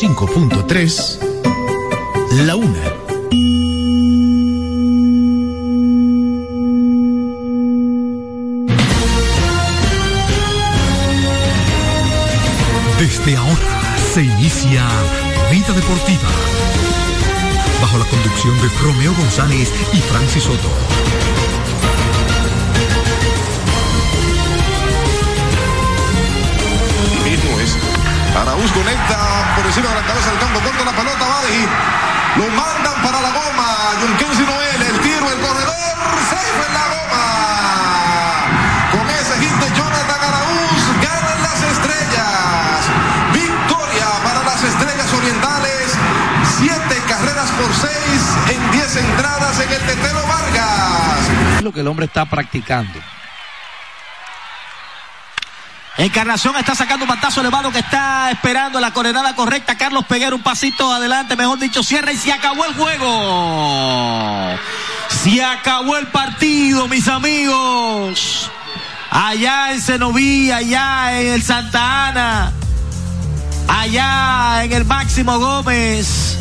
105.3, La Una. Desde ahora se inicia Vida Deportiva. Bajo la conducción de Romeo González y Francis Soto. Lo que el hombre está practicando. Encarnación está sacando un batazo elevado que está esperando la coordenada correcta. Carlos Peguero un pasito adelante, mejor dicho, cierra y se acabó el juego. Se acabó el partido, mis amigos. Allá en Cenoví, allá en el Santa Ana, allá en el Máximo Gómez,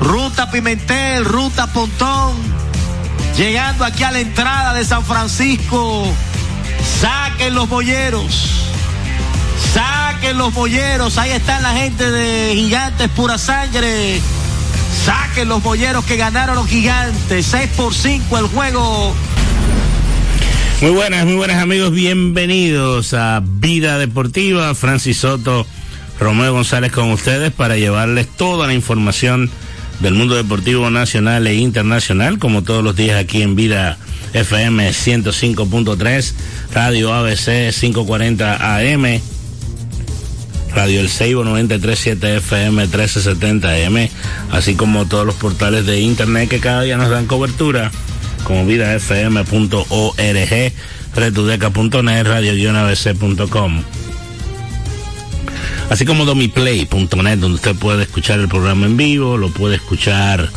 Ruta Pimentel, Ruta Pontón, llegando aquí a la entrada de San Francisco. Saquen los bolleros. Saquen los bolleros. Ahí están la gente de Gigantes Pura Sangre. Saquen los bolleros que ganaron los Gigantes. 6 por 5 el juego. Muy buenas, muy buenas amigos, bienvenidos a Vida Deportiva. Francis Soto, Romeo González con ustedes para llevarles toda la información del mundo deportivo nacional e internacional, como todos los días aquí en Vida FM 105.3, Radio ABC 540 AM, Radio El Seibo 937 FM 1370 AM, así como todos los portales de internet que cada día nos dan cobertura, como vidafm.org, retudeca.net, radio-abc.com así como domiplay.net, donde usted puede escuchar el programa en vivo, lo puede escuchar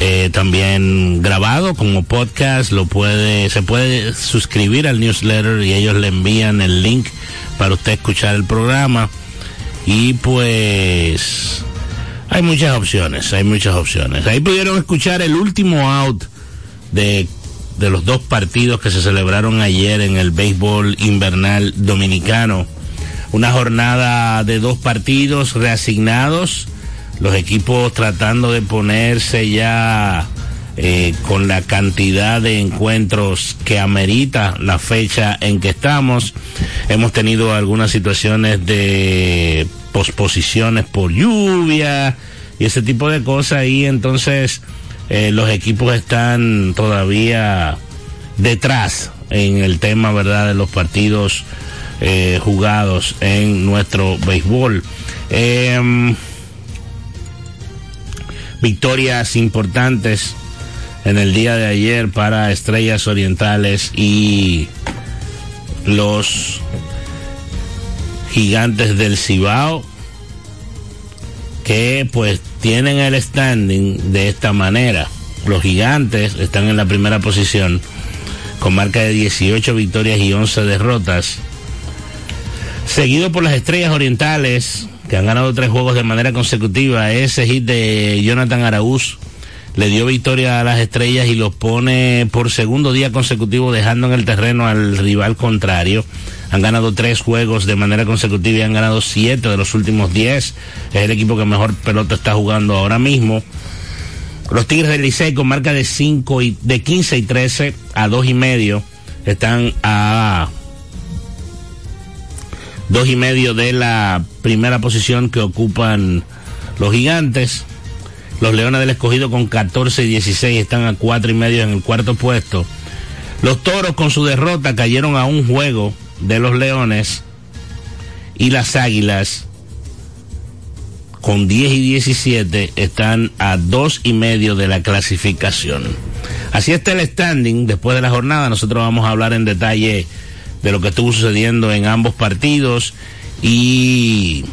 eh, también grabado como podcast, lo puede, se puede suscribir al newsletter y ellos le envían el link para usted escuchar el programa. Y pues hay muchas opciones, hay muchas opciones. Ahí pudieron escuchar el último out de, de los dos partidos que se celebraron ayer en el béisbol invernal dominicano una jornada de dos partidos reasignados, los equipos tratando de ponerse ya eh, con la cantidad de encuentros que amerita la fecha en que estamos. Hemos tenido algunas situaciones de posposiciones por lluvia y ese tipo de cosas y entonces eh, los equipos están todavía detrás en el tema, ¿verdad?, de los partidos eh, jugados en nuestro béisbol. Eh, victorias importantes en el día de ayer para Estrellas Orientales y los gigantes del Cibao que pues tienen el standing de esta manera. Los gigantes están en la primera posición con marca de 18 victorias y 11 derrotas seguido por las estrellas orientales, que han ganado tres juegos de manera consecutiva. Ese hit de Jonathan Araúz le dio victoria a las estrellas y los pone por segundo día consecutivo dejando en el terreno al rival contrario. Han ganado tres juegos de manera consecutiva y han ganado siete de los últimos diez. Es el equipo que mejor pelota está jugando ahora mismo. Los Tigres del Licey con marca de 5 y de 15 y 13 a dos y medio están a dos y medio de la primera posición que ocupan los gigantes. Los Leones del Escogido con 14 y 16 están a cuatro y medio en el cuarto puesto. Los Toros con su derrota cayeron a un juego de los Leones y las Águilas con 10 y 17 están a dos y medio de la clasificación. Así está el standing después de la jornada. Nosotros vamos a hablar en detalle de lo que estuvo sucediendo en ambos partidos y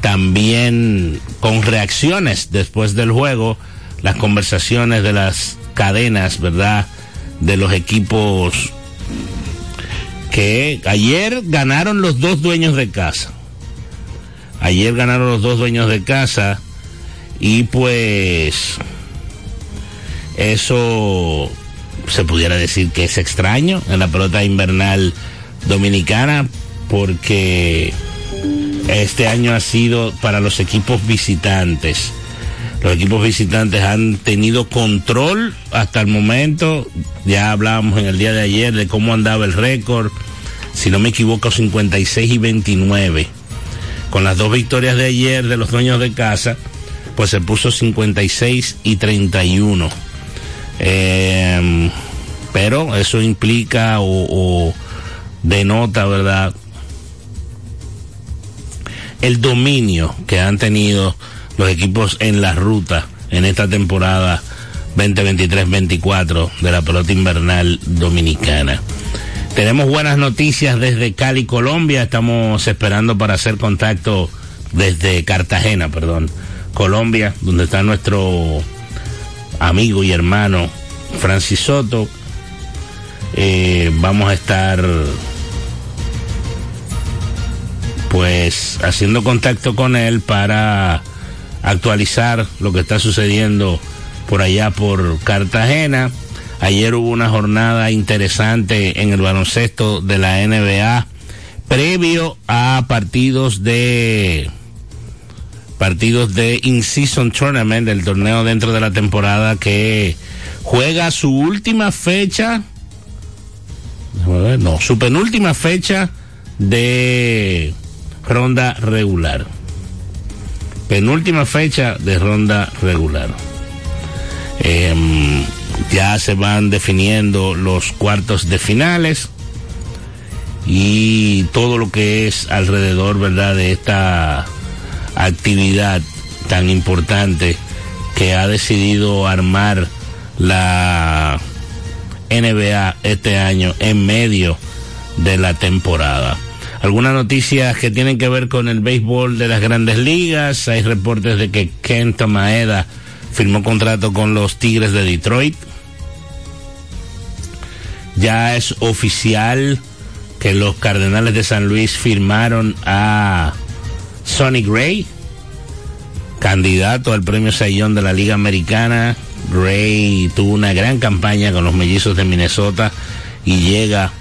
también con reacciones después del juego, las conversaciones de las cadenas, ¿verdad? De los equipos que ayer ganaron los dos dueños de casa. Ayer ganaron los dos dueños de casa y pues eso se pudiera decir que es extraño en la pelota invernal dominicana porque este año ha sido para los equipos visitantes. Los equipos visitantes han tenido control hasta el momento. Ya hablábamos en el día de ayer de cómo andaba el récord. Si no me equivoco, 56 y 29. Con las dos victorias de ayer de los dueños de casa, pues se puso 56 y 31. Eh, pero eso implica o, o denota, ¿verdad? El dominio que han tenido los equipos en la ruta en esta temporada 2023-24 de la pelota invernal dominicana. Tenemos buenas noticias desde Cali, Colombia. Estamos esperando para hacer contacto desde Cartagena, perdón, Colombia, donde está nuestro amigo y hermano Francis Soto. Eh, vamos a estar pues haciendo contacto con él para actualizar lo que está sucediendo por allá por Cartagena. Ayer hubo una jornada interesante en el baloncesto de la NBA previo a partidos de partidos de in-season tournament del torneo dentro de la temporada que juega su última fecha no, su penúltima fecha de ronda regular. Penúltima fecha de ronda regular. Eh, ya se van definiendo los cuartos de finales y todo lo que es alrededor, ¿verdad?, de esta actividad tan importante que ha decidido armar la NBA este año en medio de la temporada. Algunas noticias que tienen que ver con el béisbol de las grandes ligas. Hay reportes de que Kenta Maeda firmó contrato con los Tigres de Detroit. Ya es oficial que los Cardenales de San Luis firmaron a Sonny Gray, candidato al premio Sayón de la Liga Americana. Gray tuvo una gran campaña con los mellizos de Minnesota y llega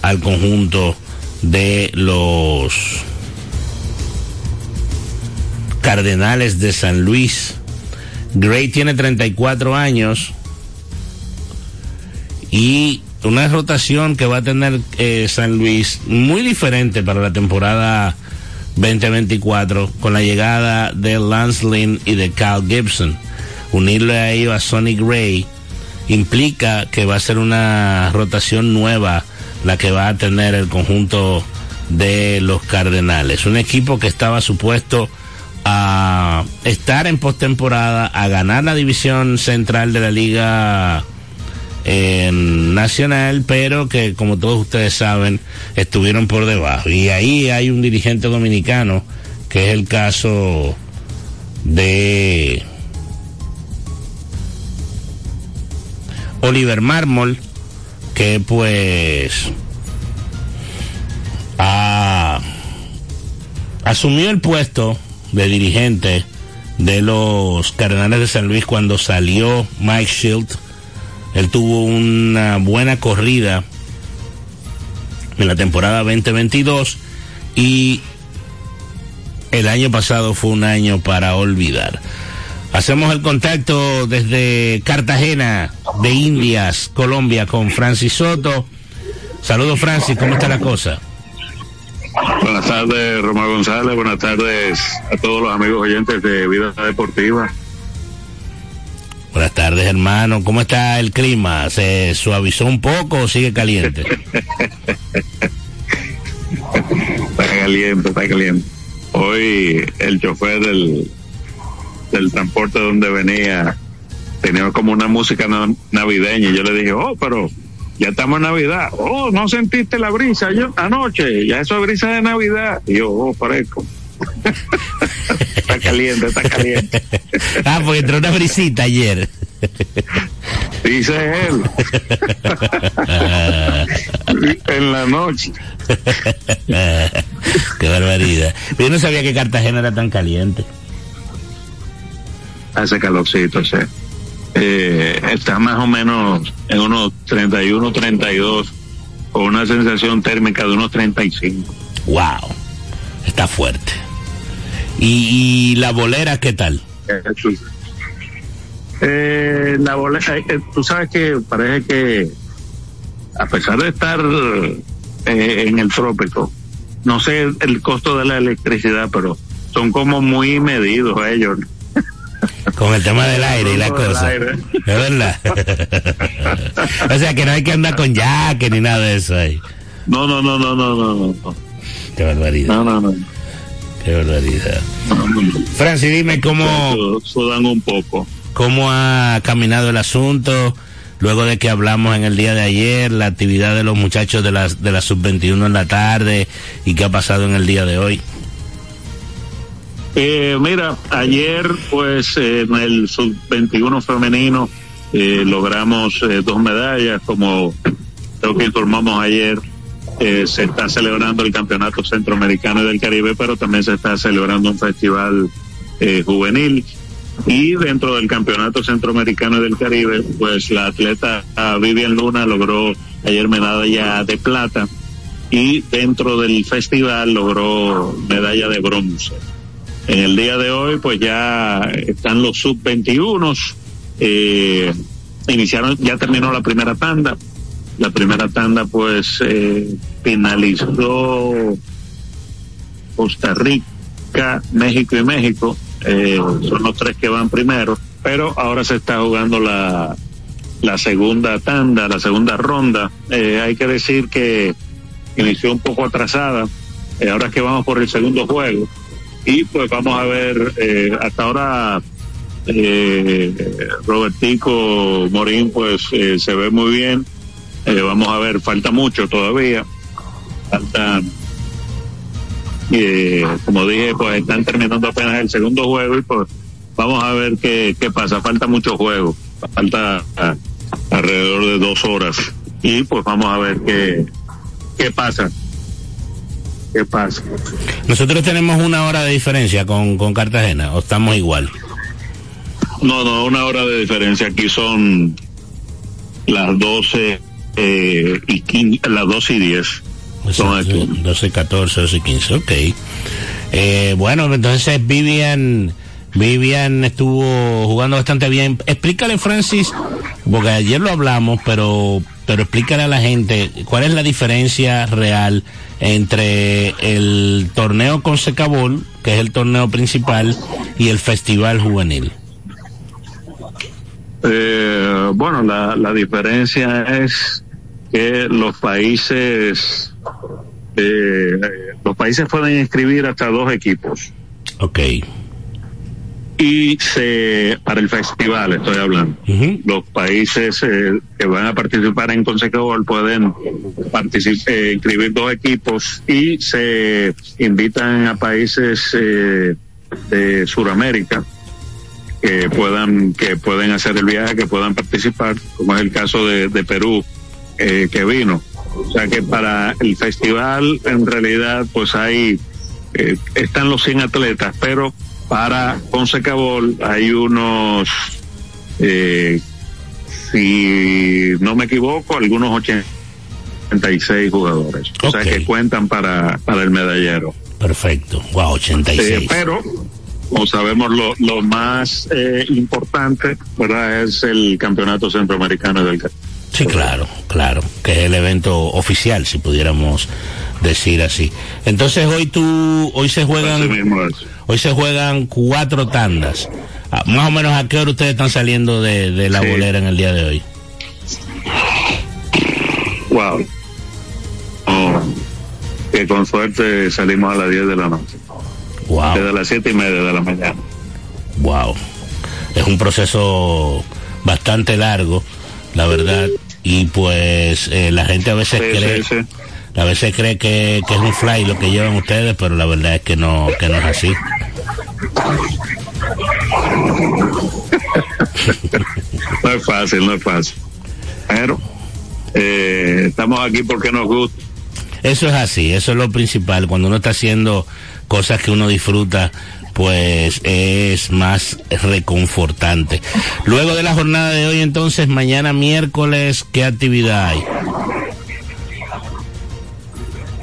al conjunto de los Cardenales de San Luis. Gray tiene 34 años y una rotación que va a tener eh, San Luis muy diferente para la temporada 2024 con la llegada de Lance Lynn y de Cal Gibson. Unirle a a Sonny Gray implica que va a ser una rotación nueva la que va a tener el conjunto de los Cardenales. Un equipo que estaba supuesto a estar en postemporada, a ganar la división central de la Liga eh, Nacional, pero que como todos ustedes saben, estuvieron por debajo. Y ahí hay un dirigente dominicano, que es el caso de Oliver Mármol, que pues asumió el puesto de dirigente de los Cardenales de San Luis cuando salió Mike Shield. Él tuvo una buena corrida en la temporada 2022 y el año pasado fue un año para olvidar. Hacemos el contacto desde Cartagena de Indias, Colombia, con Francis Soto. Saludos Francis, ¿cómo está la cosa? Buenas tardes, Román González. Buenas tardes a todos los amigos oyentes de Vida Deportiva. Buenas tardes, hermano. ¿Cómo está el clima? ¿Se suavizó un poco o sigue caliente? está caliente, está caliente. Hoy el chofer del, del transporte donde venía tenía como una música navideña y yo le dije, oh, pero ya estamos en Navidad. Oh, no sentiste la brisa yo anoche, ya eso es brisa de Navidad. Y yo, oh, parezco. caliente, está caliente. ah, porque entró una brisita ayer. Dice él. en la noche. Qué barbaridad. Yo no sabía que Cartagena era tan caliente. Hace calorcito, sí. Eh, está más o menos en unos 31, 32, con una sensación térmica de unos 35. ¡Wow! Está fuerte. ¿Y, la bolera qué tal? Eh, la bolera, eh, tú sabes que parece que a pesar de estar eh, en el trópico, no sé el costo de la electricidad, pero son como muy medidos ellos. Con el tema del aire y la cosa. Es verdad. o sea que no hay que andar con jaque ni nada de eso ahí. No, no, no, no, no, no. no. Qué barbaridad. No, no, no. Qué barbaridad. Francis, dime cómo. Sudan un poco. ¿Cómo ha caminado el asunto? luego de que hablamos en el día de ayer, la actividad de los muchachos de la, de la sub-21 en la tarde y qué ha pasado en el día de hoy. Eh, mira, ayer pues en el sub-21 femenino eh, logramos eh, dos medallas, como creo que informamos ayer. Se está celebrando el Campeonato Centroamericano y del Caribe, pero también se está celebrando un festival juvenil y dentro del Campeonato Centroamericano y del Caribe, pues la atleta Vivian Luna logró ayer medalla de plata y dentro del festival logró medalla de bronce. En el día de hoy, pues ya están los sub-21. Eh, iniciaron, ya terminó la primera tanda. La primera tanda, pues, eh, finalizó Costa Rica, México y México eh, son los tres que van primero, pero ahora se está jugando la, la segunda tanda, la segunda ronda. Eh, hay que decir que inició un poco atrasada, eh, ahora es que vamos por el segundo juego. Y pues vamos a ver, hasta ahora Robertico Morín pues se ve muy bien. Vamos a ver, falta mucho todavía. Falta y como dije, pues están terminando apenas el segundo juego y pues vamos a ver qué, qué pasa. Falta mucho juego, falta alrededor de dos horas y pues vamos a ver qué, qué pasa. ¿Qué pasa? Nosotros tenemos una hora de diferencia con, con Cartagena, o estamos igual. No, no, una hora de diferencia. Aquí son las 12 eh, y 15, las 12 y 10. 12, 14, 12, 15, ok. Eh, bueno, entonces Vivian, Vivian estuvo jugando bastante bien. Explícale, Francis, porque ayer lo hablamos, pero, pero explícale a la gente cuál es la diferencia real entre el torneo con Secabol, que es el torneo principal, y el festival juvenil. Eh, bueno, la, la diferencia es que los países eh, los países pueden inscribir hasta dos equipos. Ok. Y se, para el festival estoy hablando, los países eh, que van a participar en Consecabol pueden eh, inscribir dos equipos y se invitan a países eh, de Sudamérica que puedan que pueden hacer el viaje, que puedan participar, como es el caso de, de Perú, que vino o sea que para el festival en realidad pues hay, eh, están los 100 atletas, pero para Consecabol hay unos, eh, si no me equivoco, algunos 80 86 jugadores. O sea que cuentan para, para el medallero. Perfecto. Wow, 86. Eh, pero, como sabemos, lo, lo más eh, importante, ¿verdad? Es el campeonato centroamericano del Caribe. Sí, claro, claro, que es el evento oficial, si pudiéramos decir así. Entonces hoy tú, hoy se juegan, hoy se juegan cuatro tandas. Ah, Más o menos a qué hora ustedes están saliendo de, de la Sí. bolera en el día de hoy. Wow. Oh, que con suerte salimos a las 10 de la noche. Wow, Desde las siete y media de la mañana. wow. Es un proceso bastante largo, la verdad, y pues eh, la gente a veces Sí, cree, sí, sí. a veces cree que, que es un fly lo que llevan ustedes, pero la verdad es que no, que no es así. No es fácil, no es fácil. Pero eh, estamos aquí porque nos gusta. Eso es así, eso es lo principal. Cuando uno está haciendo cosas que uno disfruta, pues es más reconfortante. Luego de la jornada de hoy, entonces, mañana miércoles, ¿qué actividad hay?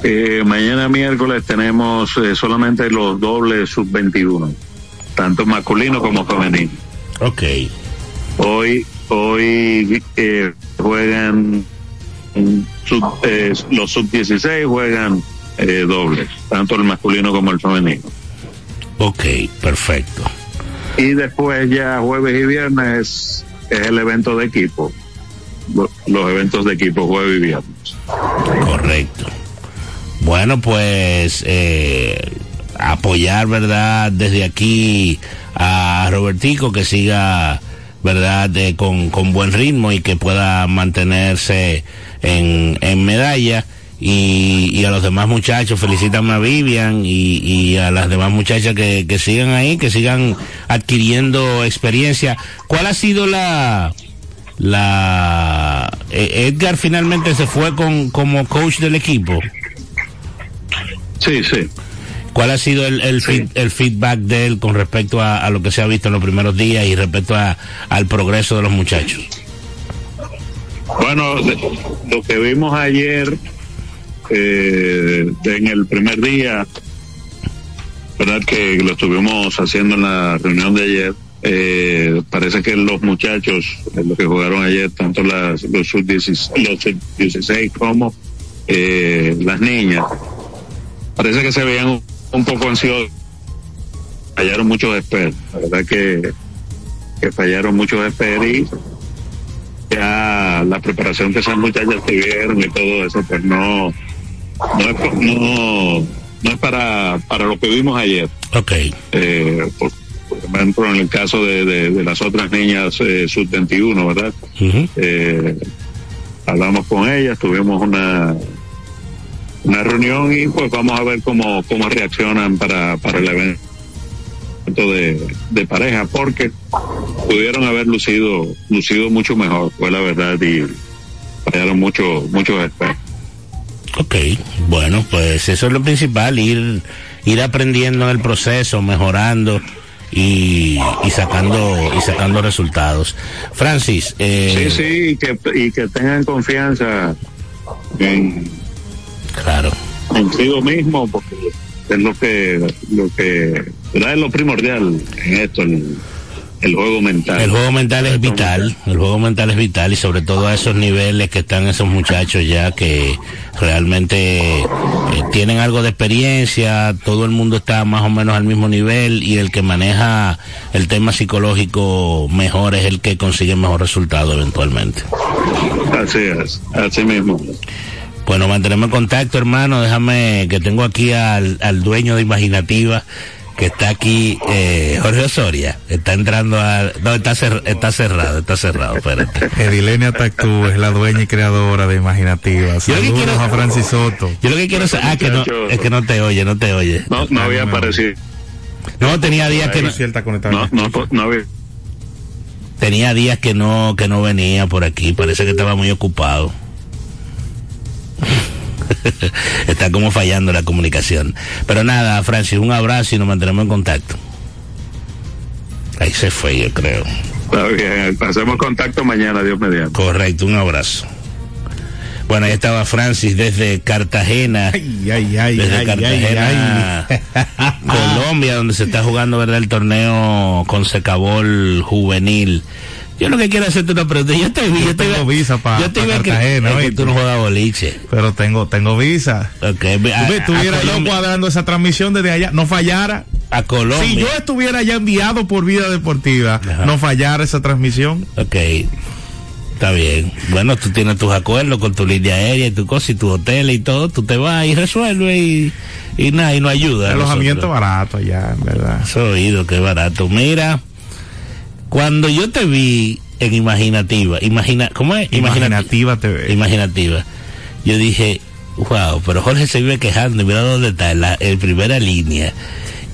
Eh, mañana miércoles tenemos eh, solamente los dobles sub-21, tanto masculino como femenino. Ok, Hoy, hoy eh, juegan sub- eh, los sub-16 juegan eh, dobles, tanto el masculino como el femenino. Ok, perfecto. Y después ya jueves y viernes es el evento de equipo, lo- los eventos de equipo jueves y viernes. Correcto. Bueno, pues eh, apoyar, ¿verdad? Desde aquí a Robertico que siga, ¿verdad? Eh, con, con buen ritmo y que pueda mantenerse en, en medalla. Y, y a los demás muchachos, felicítame a Vivian y, y a las demás muchachas que, que sigan ahí, que sigan adquiriendo experiencia. ¿Cuál ha sido la, la eh, Edgar finalmente se fue con como coach del equipo. Sí, sí. ¿Cuál ha sido el, el, Sí. feed- el feedback de él con respecto a, a lo que se ha visto en los primeros días y respecto a, al progreso de los muchachos? Bueno, lo que vimos ayer eh, en el primer día, verdad que lo estuvimos haciendo en la reunión de ayer. eh, parece que los muchachos, eh, los que jugaron ayer, tanto las, los sub-16 los sub-16 como eh, las niñas, parece que se veían un, un poco ansiosos. Fallaron muchos esperos, la verdad que, que fallaron muchos esperos y ya la preparación que esas muchachas tuvieron y todo eso, pues no, no es, no, no es para, para lo que vimos ayer. Ok, Eh, por, por ejemplo, en el caso de, de, de las otras niñas eh, sub-21, ¿verdad? Ujú. Eh, hablamos con ellas, tuvimos una una reunión y pues vamos a ver cómo, cómo reaccionan para, para el evento de, de pareja, porque pudieron haber lucido, lucido mucho mejor, fue la verdad, y fallaron mucho, muchos expertos. Ok. Bueno, pues eso es lo principal, ir, ir aprendiendo en el proceso, mejorando y, y sacando y sacando resultados. Francis, eh, Sí, sí, y que, y que tengan confianza en, claro. consigo mismo, porque es lo que, lo que, es lo primordial en esto, el, el juego mental. El juego mental es vital, el juego mental es vital y sobre todo a esos niveles que están esos muchachos ya que realmente eh, tienen algo de experiencia, todo el mundo está más o menos al mismo nivel y el que maneja el tema psicológico mejor es el que consigue mejor resultado eventualmente. Así es, así mismo. Bueno, mantenemos en contacto, hermano. Déjame que tengo aquí al, al dueño de Imaginativa que está aquí, eh, Jorge Osoria. Está entrando a. No, está, cer- está cerrado, está cerrado, espérate. Edilenia Tactú es la dueña y creadora de Imaginativa. Yo lo que Saludos quiero- a Francis Soto. Yo lo que quiero saber. Ah, que no, es que no te oye, no te oye. No, no había aparecido. No, tenía días que no. No, no, no había. tenía días que no, que no venía por aquí. Parece que estaba muy ocupado. Está como fallando la comunicación. Pero nada, Francis, un abrazo y nos mantenemos en contacto. Ahí se fue, yo creo. Está bien, hacemos contacto mañana, Dios mediante. Correcto, un abrazo. Bueno, ahí estaba Francis desde Cartagena. Ay, ay, ay, desde ay, Cartagena, ay, ay. Colombia, donde se está jugando verdad el torneo con Secabol juvenil. Yo lo que quiero hacerte una pregunta. Yo te vi, yo, Yo te tengo vi- visa pa- yo te pa iba a cre- Cartagena, es que tú no juegas boliche. Pero tengo, tengo visa. Ok, a- Tú ves, a estuviera yo cuadrando esa transmisión desde allá, no fallara. a Colombia. Si yo estuviera ya enviado por vida deportiva, Ajá. no fallara esa transmisión. Ok. Está bien. Bueno, tú tienes tus acuerdos con tu línea aérea y tu cosa y tu hotel y todo. Tú te vas y resuelves y, y nada, y no ayuda. Alojamiento barato allá, en verdad. Has oído, qué barato. Mira, cuando yo te vi en Imaginativa, imagina, ¿cómo es? Imaginativa TV. Imaginativa. Yo dije, wow, pero Jorge se vive quejando y mira dónde está, en, la, en primera línea.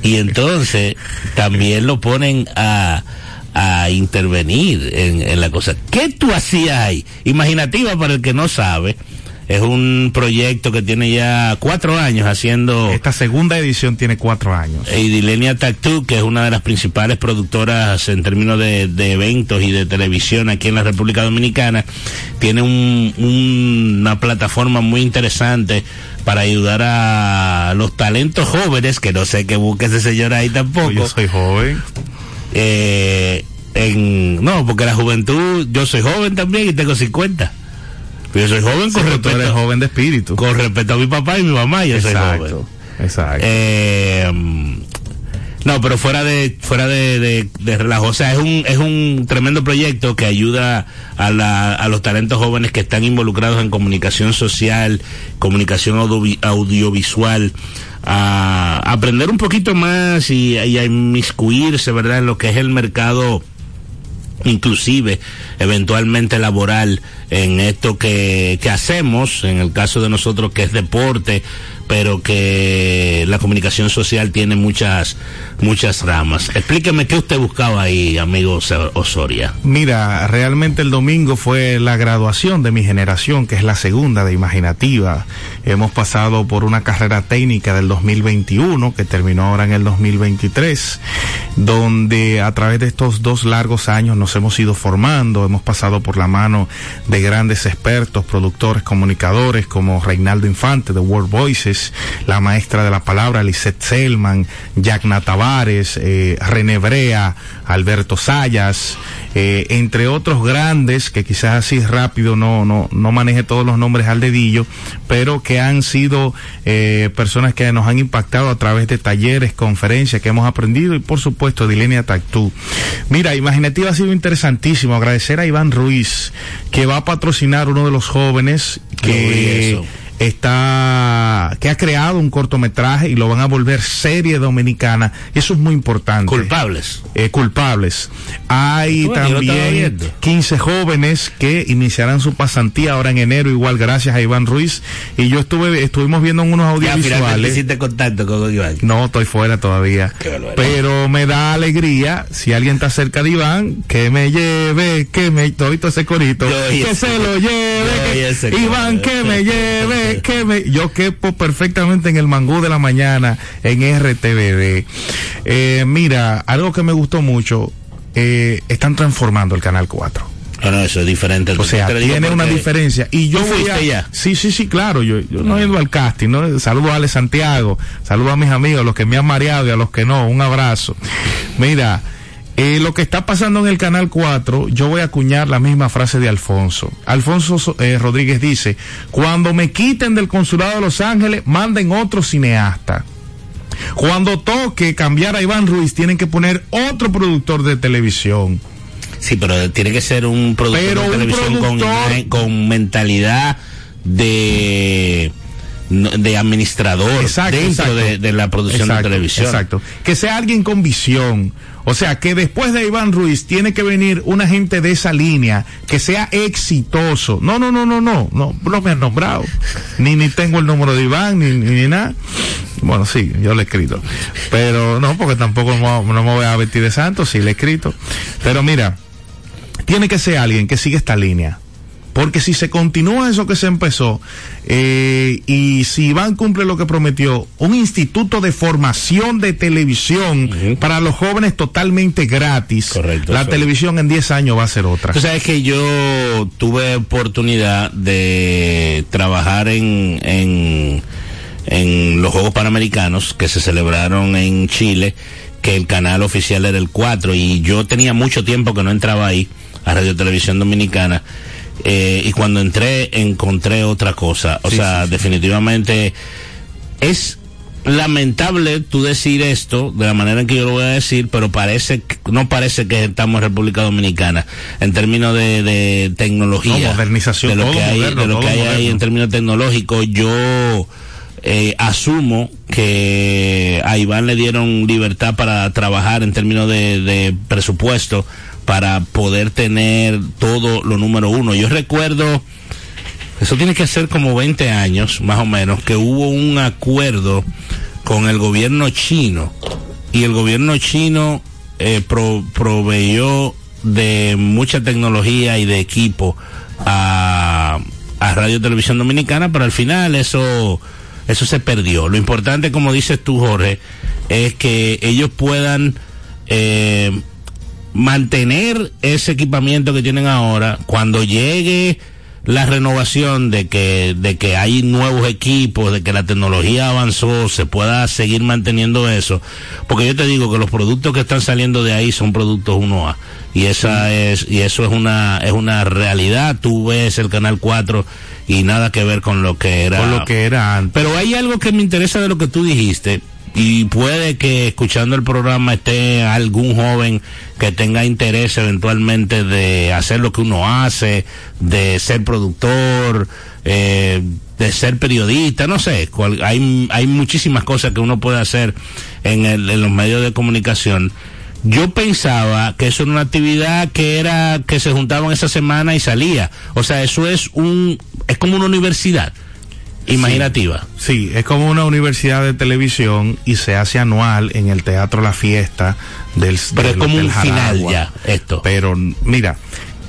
Y entonces también lo ponen a, a intervenir en, en la cosa. ¿Qué tú hacías ahí? Imaginativa, para el que no sabe, es un proyecto que tiene ya cuatro años haciendo... Esta segunda edición tiene cuatro años. Edilenia Tactu, que es una de las principales productoras en términos de, de eventos y de televisión aquí en la República Dominicana, tiene un- un- una plataforma muy interesante para ayudar a los talentos jóvenes, que no sé qué busque ese señor ahí tampoco. Yo soy joven. Eh, en, no, porque la juventud, yo soy joven también y tengo 50. Yo soy joven con, Sí, pero tú eres respecto, joven de espíritu. con respecto a mi papá y mi mamá, yo soy joven. Exacto. Exacto. Eh, no, pero fuera de fuera de, de- de relajo, o sea, es un es un tremendo proyecto que ayuda a, la, a los talentos jóvenes que están involucrados en comunicación social, comunicación audiovi- audiovisual, a aprender un poquito más y, y a inmiscuirse, ¿verdad?, en lo que es el mercado inclusive eventualmente laboral en esto que, que hacemos, en el caso de nosotros que es deporte, pero que la comunicación social tiene muchas, muchas ramas. Explíqueme qué usted buscaba ahí, amigo Osoria. Mira, realmente el domingo fue la graduación de mi generación, que es la segunda de Imaginativa. Hemos pasado por una carrera técnica del 2021, que terminó ahora en el 2023, donde a través de estos dos largos años nos hemos ido formando, hemos pasado por la mano de grandes expertos, productores, comunicadores como Reinaldo Infante de World Voices, la maestra de la palabra Lisette Selman, Jack Natavares, eh, René Brea, Alberto Sayas, eh, entre otros grandes que quizás así rápido no, no, no maneje todos los nombres al dedillo, pero que han sido eh, personas que nos han impactado a través de talleres, conferencias que hemos aprendido y por supuesto Dilenia Tactú. Mira, Imaginativa ha sido interesantísimo. Agradecer a Iván Ruiz que va a patrocinar uno de los jóvenes que. Está que ha creado un cortometraje y lo van a volver serie dominicana eso es muy importante Culpables. eh, culpables. Hay Bueno, también viendo. 15 jóvenes que iniciarán su pasantía ahora en enero, igual gracias a Iván Ruiz. Y yo estuve, estuvimos viendo en unos Ya audiovisuales. hiciste contacto con Iván. No, estoy fuera todavía. Pero me da alegría si alguien está cerca de Iván, que me lleve, que me, todito ese corito, Yo que ese- se lo lleve, que- Iván, que me lleve, que me, yo quepo perfectamente en el mangú de la mañana en RTVD. Eh, mira, algo que me gustó mucho, eh, están transformando el Canal 4. Bueno, eso es diferente. O sea, tiene una diferencia. Y yo ¿Tú voy a... ya? Sí, sí, sí, claro. Yo, yo no he ido al casting, ¿no? Saludo a Ale Santiago, saludo a mis amigos, a los que me han mareado y a los que no. Un abrazo. Mira, eh, lo que está pasando en el Canal 4, yo voy a acuñar la misma frase de Alfonso. Alfonso eh, Rodríguez dice, cuando me quiten del Consulado de Los Ángeles, manden otro cineasta. Cuando toque cambiar a Iván Ruiz, tienen que poner otro productor de televisión. Sí, pero tiene que ser un productor Pero de televisión con, productor- con mentalidad de de administrador Exacto, dentro exacto. De, de la producción Exacto, de televisión. Exacto. Que sea alguien con visión. O sea, que después de Iván Ruiz tiene que venir una gente de esa línea que sea exitoso. No, no, no, no, no. No, no me han nombrado. Ni, ni tengo el número de Iván, ni, ni, ni nada. Bueno, sí, yo le he escrito. Pero no, porque tampoco no, no me voy a vestir de santo, sí le he escrito. Pero mira, tiene que ser alguien que siga esta línea. Porque si se continúa eso que se empezó, eh, y si Iván cumple lo que prometió, un instituto de formación de televisión para los jóvenes totalmente gratis, Correcto, la televisión en 10 años va a ser otra. Tú sabes que yo tuve oportunidad de trabajar en, en, en los Juegos Panamericanos que se celebraron en Chile, que el canal oficial era el 4 y yo tenía mucho tiempo que no entraba ahí a Radio Televisión Dominicana. Eh, y cuando entré encontré otra cosa. O Sí, sea, sí, definitivamente es lamentable tú decir esto de la manera en que yo lo voy a decir, pero parece no parece que estamos en República Dominicana en términos de, de tecnología, No, modernización, de lo que hay, moderno, de lo que hay ahí en términos tecnológicos. Yo eh, asumo que a Iván le dieron libertad para trabajar en términos de, de presupuesto para poder tener todo lo número uno. Yo recuerdo eso tiene que ser como 20 años, más o menos, que hubo un acuerdo con el gobierno chino y el gobierno chino eh, pro- proveyó de mucha tecnología y de equipo a, a Radio Televisión Dominicana, pero al final eso, eso se perdió. Lo importante, como dices tú, Jorge, es que ellos puedan eh, mantener ese equipamiento que tienen ahora cuando llegue la renovación de que de que hay nuevos equipos, de que la tecnología avanzó, se pueda seguir manteniendo eso, porque yo te digo que los productos que están saliendo de ahí son productos 1A y esa es y eso es una es una realidad, tú ves el canal 4 y nada que ver con lo que era Con lo que era antes. pero hay algo que me interesa de lo que tú dijiste y puede que escuchando el programa esté algún joven que tenga interés eventualmente de hacer lo que uno hace, de ser productor, eh, de ser periodista, no sé, hay, hay muchísimas cosas que uno puede hacer en, el- en los medios de comunicación. Yo pensaba que eso era una actividad que era que se juntaban esa semana y salía. O sea, eso es un es como una universidad imaginativa. Sí, es como una universidad de televisión y se hace anual en el Teatro La Fiesta del Pero es del como Hotel un final ya, esto. Pero mira,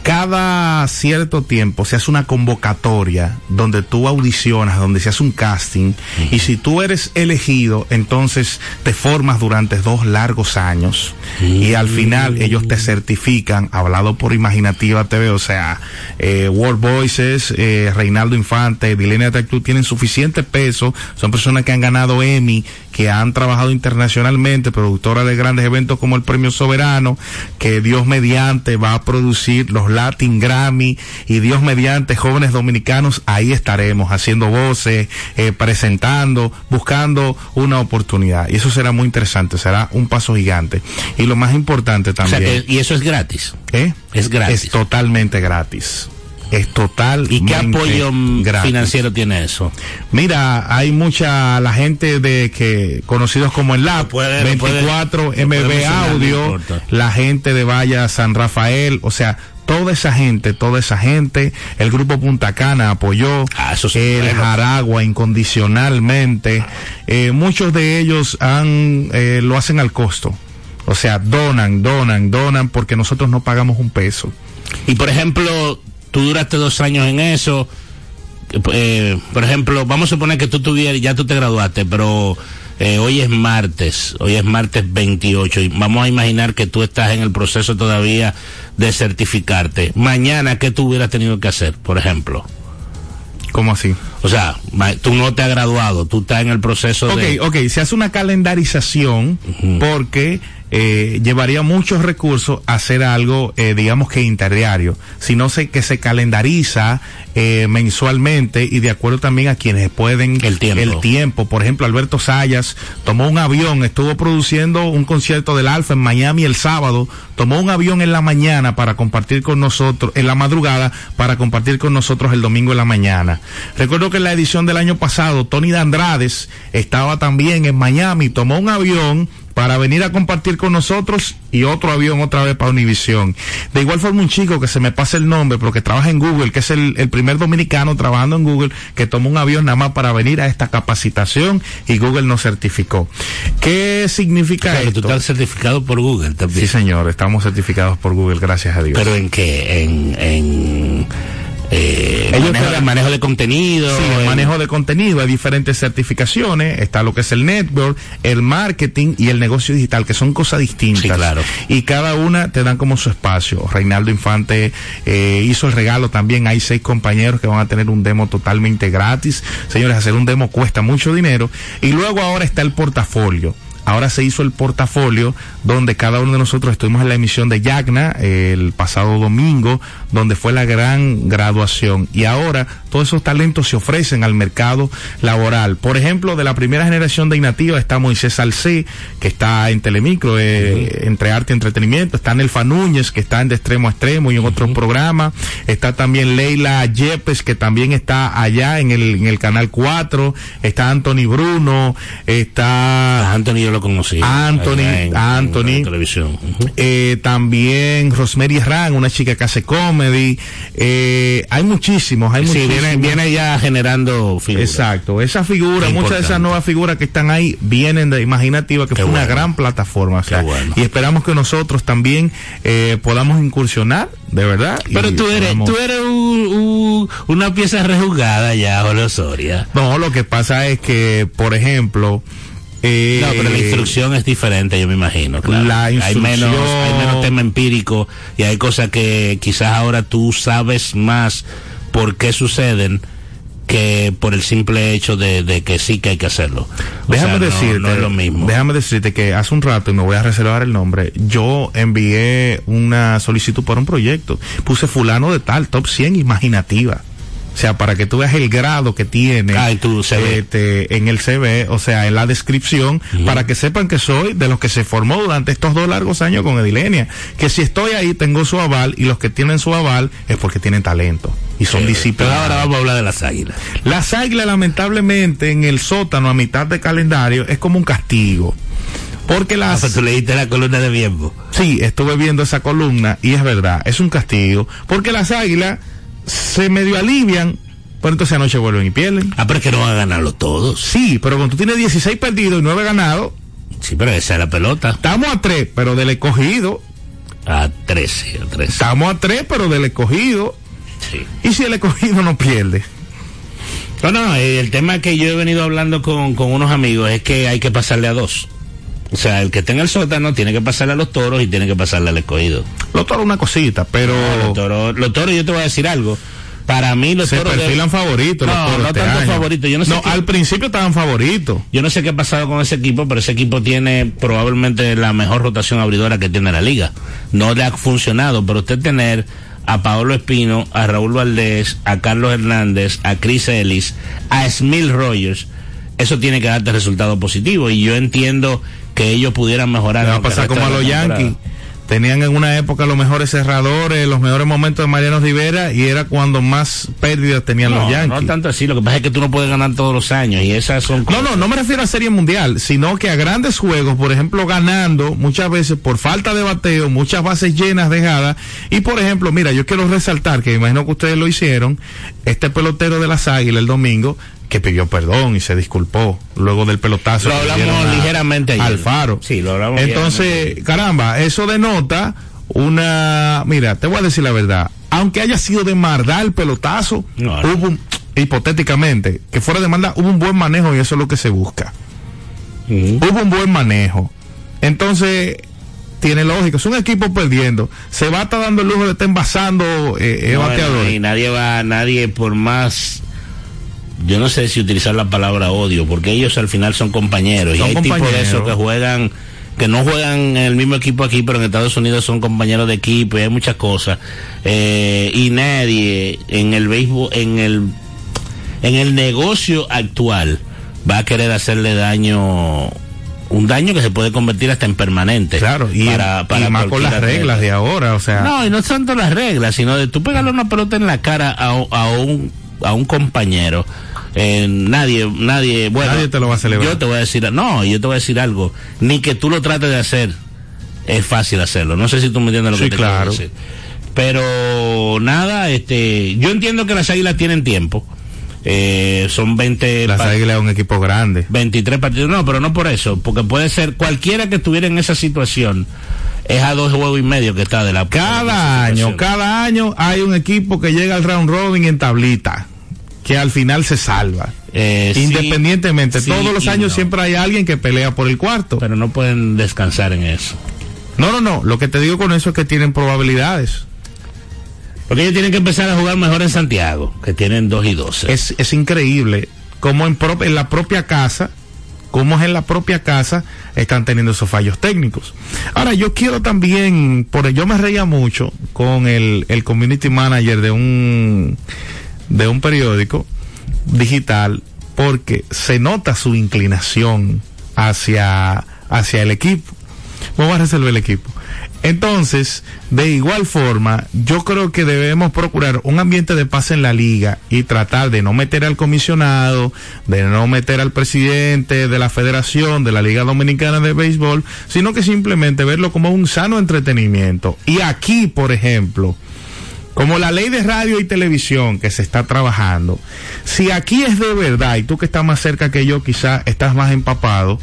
cada cierto tiempo se hace una convocatoria donde tú audicionas, donde se hace un casting y si tú eres elegido, entonces te formas durante dos largos años y al final ellos te certifican, hablado por Imaginativa TV, o sea, eh, World Voices, eh, Reinaldo Infante, Dilenia Tactú tienen suficiente peso, son personas que han ganado Emmy, que han trabajado internacionalmente, productora de grandes eventos como el Premio Soberano, que Dios mediante va a producir los Latin Grammy y Dios mediante jóvenes dominicanos, ahí estaremos haciendo voces, eh, presentando, buscando una oportunidad. Y eso será muy interesante, será un paso gigante. Y lo más importante O sea también, que, y eso es gratis. ¿eh? es gratis. Es totalmente gratis. Es total. ¿Y qué apoyo gratis. financiero tiene eso? Mira, hay mucha la gente de que conocidos como el Lab, puede- lo puede- 24 lo puede MB mencionar, no Audio, importa. la gente de Valla San Rafael, o sea, toda esa gente, toda esa gente, el grupo Punta Cana apoyó, Ah, eso sí, el bueno. Jaragua incondicionalmente, eh, muchos de ellos han eh, lo hacen al costo. O sea, donan, donan, donan porque nosotros no pagamos un peso. Y por ejemplo, tú duraste dos años en eso. eh, por ejemplo, vamos a suponer que tú tuvieras, ya tú te graduaste, pero eh, hoy es martes, hoy es martes 28 y vamos a imaginar que tú estás en el proceso todavía de certificarte. Mañana, ¿qué tú hubieras tenido que hacer, por ejemplo? ¿Cómo así? O sea, tú no te has graduado, tú estás en el proceso Ok, de... ok, se hace una calendarización porque eh, llevaría muchos recursos hacer algo, eh, digamos que interdiario, sino se, que se calendariza eh, mensualmente y de acuerdo también a quienes pueden El tiempo. tiempo. Por ejemplo, Alberto Sayas tomó un avión, estuvo produciendo un concierto del Alfa en Miami el sábado, tomó un avión en la mañana para compartir con nosotros, en la madrugada, para compartir con nosotros el domingo en la mañana. Recuerdo que en la edición del año pasado, Tony de Andrades estaba también en Miami, tomó un avión para venir a compartir con nosotros y otro avión otra vez para Univisión. De igual forma un chico que se me pasa el nombre, pero que trabaja en Google, que es el, el primer dominicano trabajando en Google, que tomó un avión nada más para venir a esta capacitación y Google nos certificó. ¿Qué significa Claro, tú esto? estás certificado por Google también. Sí, señor, estamos certificados por Google, gracias a Dios. ¿Pero en qué? En, en, eh, Ellos manejo, el manejo de contenido. Sí, el, manejo de contenido. Hay diferentes certificaciones. Está lo que es el network, el marketing y el negocio digital, que son cosas distintas. Sí, claro. Y cada una te dan como su espacio. Reinaldo Infante eh, hizo el regalo también. Hay seis compañeros que van a tener un demo totalmente gratis. Señores, hacer un demo cuesta mucho dinero. Y luego ahora está el portafolio. Ahora se hizo el portafolio donde cada uno de nosotros estuvimos en la emisión de Yagna el pasado domingo, donde fue la gran graduación. Y ahora todos esos talentos se ofrecen al mercado laboral. Por ejemplo, de la primera generación de Inativa está Moisés Salcé, que está en Telemicro, eh, entre arte y entretenimiento. Está Nelfa Núñez, que está en De Extremo a Extremo y en otros programas. Está también Leila Yepes, que también está allá en el, en el Canal 4. Está Anthony Bruno. Está... Anthony yo lo conocí. Anthony, Anthony. televisión. eh, también Rosemary Herrán, una chica que hace comedy. Eh, hay muchísimos, hay sí, muchísimos. Viene, viene, ya generando figuras. Exacto, esa figura, muchas de esas nuevas figuras que están ahí vienen de Imaginativa, que Qué fue bueno. una gran plataforma. O sea, bueno. Y esperamos que nosotros también eh, podamos incursionar, de verdad. Pero tú eres, podamos- tú eres un- un- una pieza rejugada ya, Soria. No, lo que pasa es que, por ejemplo, eh, No, pero la instrucción es diferente, yo me imagino. Claro. La Hay menos, hay menos tema empírico y hay cosas que quizás ahora tú sabes más por qué suceden que por el simple hecho de, de que sí que hay que hacerlo. O Déjame sea, no- decirte, no es lo mismo. déjame decirte que hace un rato, y me voy a reservar el nombre, yo envié una solicitud para un proyecto. Puse fulano de tal, top 100 imaginativa. O sea, para que tú veas el grado que tiene Ah, en tu CV. este, en el CV, o sea, en la descripción, para que sepan que soy de los que se formó durante estos dos largos años con Edilenia. Que si estoy ahí, tengo su aval, y los que tienen su aval es porque tienen talento y son Pero disciplinados. ahora vamos a hablar de las águilas. Las águilas, lamentablemente, en el sótano a mitad de calendario es como un castigo. Porque Ah, las. pues tú leíste la columna de Biembo. Sí, estuve viendo esa columna y es verdad, es un castigo. Porque las águilas se medio alivian, pero entonces anoche vuelven y pierden. Ah, pero es que no van a ganarlo todos. Sí, pero cuando tú tienes 16 perdidos y 9 ganados, Sí, pero esa es la pelota. estamos a 3, pero del escogido. A 13, a 13. Estamos a 3, pero del escogido. Sí. Y si el escogido no pierde. No, no, eh, el tema que yo he venido hablando con, con unos amigos es que hay que pasarle a dos. O sea, el que en el sótano tiene que pasarle a los toros y tiene que pasarle al escogido. Los toros una cosita, pero Los toros, los toros, yo te voy a decir algo. Para mí los se toros... de- perfilan favoritos. los No, toros no este tanto año. favoritos. Yo no sé qué- al principio estaban favoritos. Yo no sé qué ha pasado con ese equipo, pero ese equipo tiene probablemente la mejor rotación abridora que tiene la liga. No le ha funcionado, pero usted tener a Paolo Espino, a Raúl Valdés, a Carlos Hernández, a Chris Ellis, a Smil Rogers, eso tiene que darte resultados positivos. Y yo entiendo que ellos pudieran mejorar. Va a pasar como a los. Yankees. Tenían en una época los mejores cerradores, los mejores momentos de Mariano Rivera y era cuando más pérdidas tenían No, los Yankees. no tanto así, lo que pasa es que tú no puedes ganar todos los años y esas son No, cosas- no, no me refiero a Serie Mundial, sino que a grandes juegos, por ejemplo, ganando muchas veces por falta de bateo, muchas bases llenas dejadas. Y por ejemplo, mira, yo quiero resaltar, que imagino que ustedes lo hicieron, este pelotero de las Águilas el domingo, que pidió perdón y se disculpó luego del pelotazo. Lo hablamos a- ligeramente ayer. Al faro. Sí, lo hablamos Entonces, caramba, eso denota una. Mira, te voy a decir la verdad. Aunque haya sido de maldad el pelotazo, No, no. hubo un- hipotéticamente, que fuera de maldad, hubo un buen manejo y eso es lo que se busca. Hubo un buen manejo. Entonces, tiene lógica. Es un equipo perdiendo. Se va a estar dando el lujo de estar envasando eh, eh, No, bateadores. y nadie va, nadie por más, yo no sé si utilizar la palabra odio, porque ellos al final son compañeros. Son y hay tipos de esos que juegan, que no juegan en el mismo equipo aquí, pero en Estados Unidos son compañeros de equipo y hay muchas cosas. Eh, y nadie en el béisbol, en el, en el negocio actual va a querer hacerle daño un daño que se puede convertir hasta en permanente. Claro, y, para, para y más con las reglas de ahora, o sea. No, y no son todas las reglas, sino de tú pegarle una pelota en la cara a, a un a un compañero. eh, nadie, nadie, bueno, Nadie te lo va a celebrar. Yo te voy a decir, no, yo te voy a decir algo, ni que tú lo trates de hacer, es fácil hacerlo. No sé si tú me entiendes lo Sí, que te quiero claro. decir. Pero nada, este, yo entiendo que las águilas tienen tiempo. Eh, son 20 las águilas es un equipo grande. 23 partidos. No, pero no por eso, porque puede ser cualquiera que estuviera en esa situación es a dos juegos y medio que está de la Cada año, cada año hay un equipo que llega al round robin en tablita, que al final se salva. Eh, Independientemente, sí todos los años no. siempre hay alguien que pelea por el cuarto. Pero no pueden descansar en eso. No, no, no. Lo que te digo con eso es que tienen probabilidades. Porque ellos tienen que empezar a jugar mejor en Santiago, que tienen 2 y 12. Es, es increíble cómo en, pro- en la propia casa, cómo es en la propia casa, están teniendo esos fallos técnicos. Ahora, yo quiero también, por yo me reía mucho con el, el community manager de un, de un periódico digital, porque se nota su inclinación hacia, hacia el equipo. ¿Cómo va a resolver el equipo? Entonces, de igual forma, yo creo que debemos procurar un ambiente de paz en la liga y tratar de no meter al comisionado, de no meter al presidente de la Federación de la Liga Dominicana de Béisbol, sino que simplemente verlo como un sano entretenimiento. Y aquí, por ejemplo, como la ley de radio y televisión que se está trabajando, si aquí es de verdad, y tú que estás más cerca que yo, quizás estás más empapado,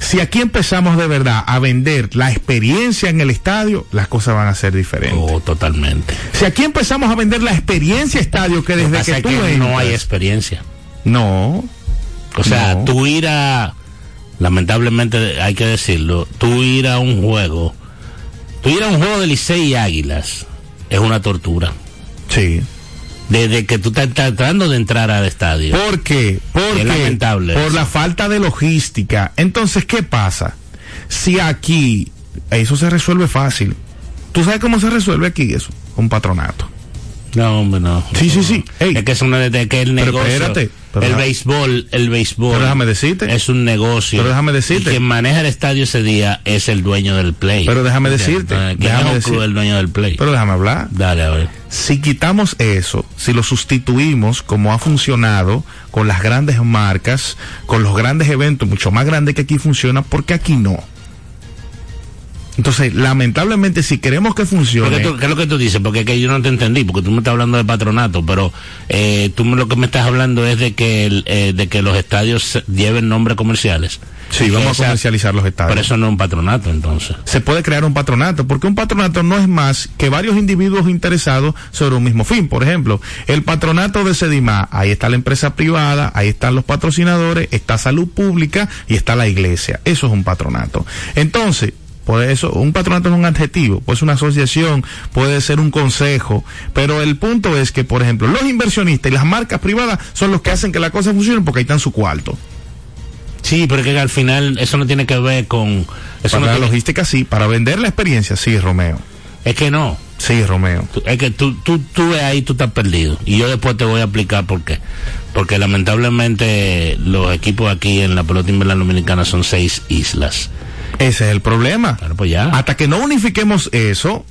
si aquí empezamos de verdad a vender la experiencia en el estadio, las cosas van a ser diferentes. Oh, totalmente. Si aquí empezamos a vender la experiencia estadio que desde que es tú que no hay experiencia. no, O sea, No. tú ir a, lamentablemente hay que decirlo, tú ir a un juego, tú ir a un juego de Licey y Águilas, es una tortura. sí. Desde que tú estás tratando de entrar al estadio. ¿Por qué? Porque Es lamentable por eso. la falta de logística. Entonces, ¿qué pasa? Si aquí eso se resuelve fácil. ¿Tú sabes cómo se resuelve aquí eso? Un patronato. No, hombre, no. Sí, sí, sí. Ey. Es que es una de que el Pero negocio. espérate, pero el béisbol, el béisbol. Pero déjame decirte. Es un negocio. Pero déjame decirte. Y quien maneja el estadio ese día es el dueño del play. Pero déjame decirte, ¿Quién déjame es el dueño del play? Pero déjame hablar. Dale, a ver. Si quitamos eso, si lo sustituimos como ha funcionado con las grandes marcas, con los grandes eventos, mucho más grandes que aquí funciona, ¿por qué aquí no? Entonces, lamentablemente, si queremos que funcione, tú- ¿Qué es lo que tú dices? Porque es que yo no te entendí, porque tú me estás hablando de patronato, pero eh, tú lo que me estás hablando es de que el, eh, de que los estadios lleven nombres comerciales. sí, Y vamos a comercializar los estadios. Pero eso no es un patronato, entonces. se puede crear un patronato, porque un patronato no es más que varios individuos interesados sobre un mismo fin. Por ejemplo, el patronato de Sedima, ahí está la empresa privada, ahí están los patrocinadores, está salud pública y está la iglesia. Eso es un patronato. Entonces, por eso, un patronato es un adjetivo, pues una asociación, puede ser un consejo, pero el punto es que, por ejemplo, los inversionistas y las marcas privadas son los que hacen que la cosa funcione porque ahí están su cuarto. Sí, pero es que al final eso no tiene que ver con... Eso Para no la tiene- logística sí, para vender la experiencia sí, Romeo. es que no. Sí, Romeo. Es que tú, tú, tú ves ahí, tú estás perdido. Y yo después te voy a explicar por qué. Porque lamentablemente los equipos aquí en la pelota invernal dominicana son seis islas. Ese es el problema. Claro, pues ya. Hasta que no unifiquemos eso,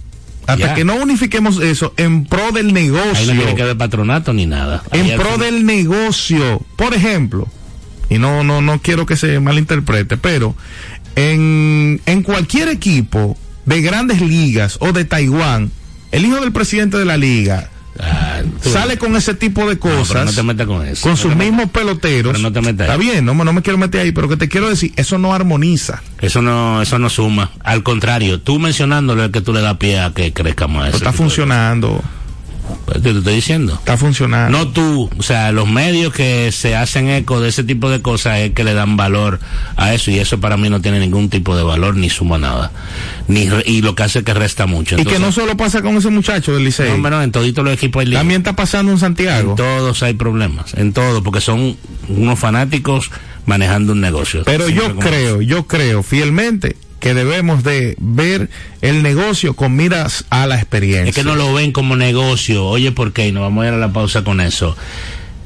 hasta Ya. que no unifiquemos eso en pro del negocio, Ahí no tiene que patronato ni nada. Ahí en pro del negocio, por ejemplo, y no, no, no quiero que se malinterprete, pero en, en cualquier equipo de grandes ligas o de Taiwán, el hijo del presidente de la liga Ah, sale con ese tipo de No, pero cosas. no te metas con eso. con No sus metas- mismos peloteros. pero no te metas Está ahí. bien, no, me- no me quiero meter ahí, pero que te quiero decir, eso no armoniza. Eso no, eso no suma. Al contrario, tú mencionándolo es que tú le das pie a que crezca más. está funcionando, Te estoy diciendo. está funcionando. No tú, o sea, los medios que se hacen eco de ese tipo de cosas es que le dan valor a eso y eso para mí no tiene ningún tipo de valor ni suma nada. Ni re- y lo que hace es que resta mucho. y que no solo pasa con ese muchacho del Licey. no, no, en toditos los equipos hay. También está pasando en Santiago. En todos hay problemas, en todo, porque son unos fanáticos manejando un negocio. Pero yo creo, yo creo fielmente que debemos de ver el negocio con miras a la experiencia. Es que no lo ven como negocio. Oye, ¿por qué? Y nos vamos a ir a la pausa con eso.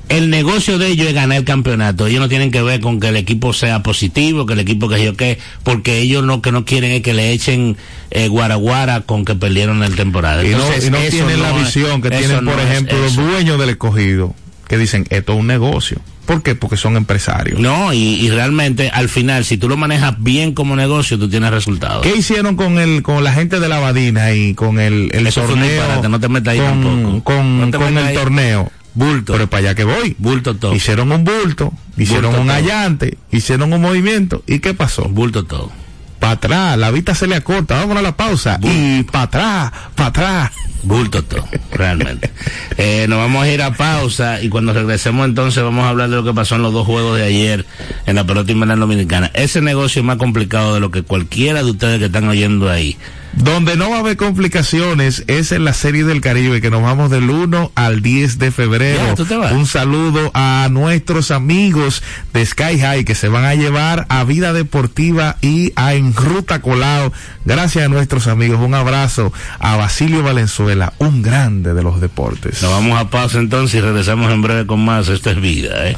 El negocio de ellos es ganar el campeonato. Ellos no tienen que ver con que el equipo sea positivo, que el equipo que yo qué, porque ellos lo que no quieren es que le echen eh, guaraguara con que perdieron la temporada. y no, y no tienen la no visión que tienen, por no ejemplo, los dueños del escogido, que dicen, esto es un negocio. ¿Por qué? Porque son empresarios. No, y, y realmente al final, si tú lo manejas bien como negocio, tú tienes resultados. ¿Qué hicieron con el con la gente de la Badina y con el, el Eso torneo? no te metas ahí con, tampoco. con, No te con metas el ahí. torneo. Bulto. Pero para allá que voy. Bulto todo. Hicieron un bulto, hicieron Bulto un todo. allante, hicieron un movimiento. ¿Y qué pasó? Bulto todo. para atrás, la vista se le acorta, vamos a la pausa, y para atrás, para atrás. Bulto todo, realmente. Eh, nos vamos a ir a pausa y cuando regresemos entonces vamos a hablar de lo que pasó en los dos juegos de ayer en la pelota invernal dominicana. Ese negocio es más complicado de lo que cualquiera de ustedes que están oyendo ahí. Donde no va a haber complicaciones es en la Serie del Caribe, que nos vamos del 1 al 10 de febrero. Ya, ¿tú te vas? Un saludo a nuestros amigos de Sky High que se van a llevar a Vida Deportiva y a En Ruta Colado. Gracias a nuestros amigos. Un abrazo a Basilio Valenzuela, un grande de los deportes. Nos vamos a pausa entonces y regresamos en breve con más. Esto es vida, ¿eh?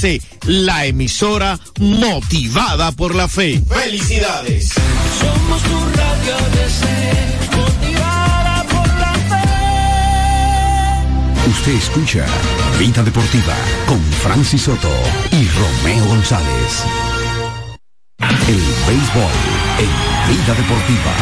la emisora motivada por la fe. ¡Felicidades! Somos tu radio ABC, motivada por la fe. Usted escucha Vida Deportiva con Francis Soto y Romeo González. El béisbol en Vida Deportiva.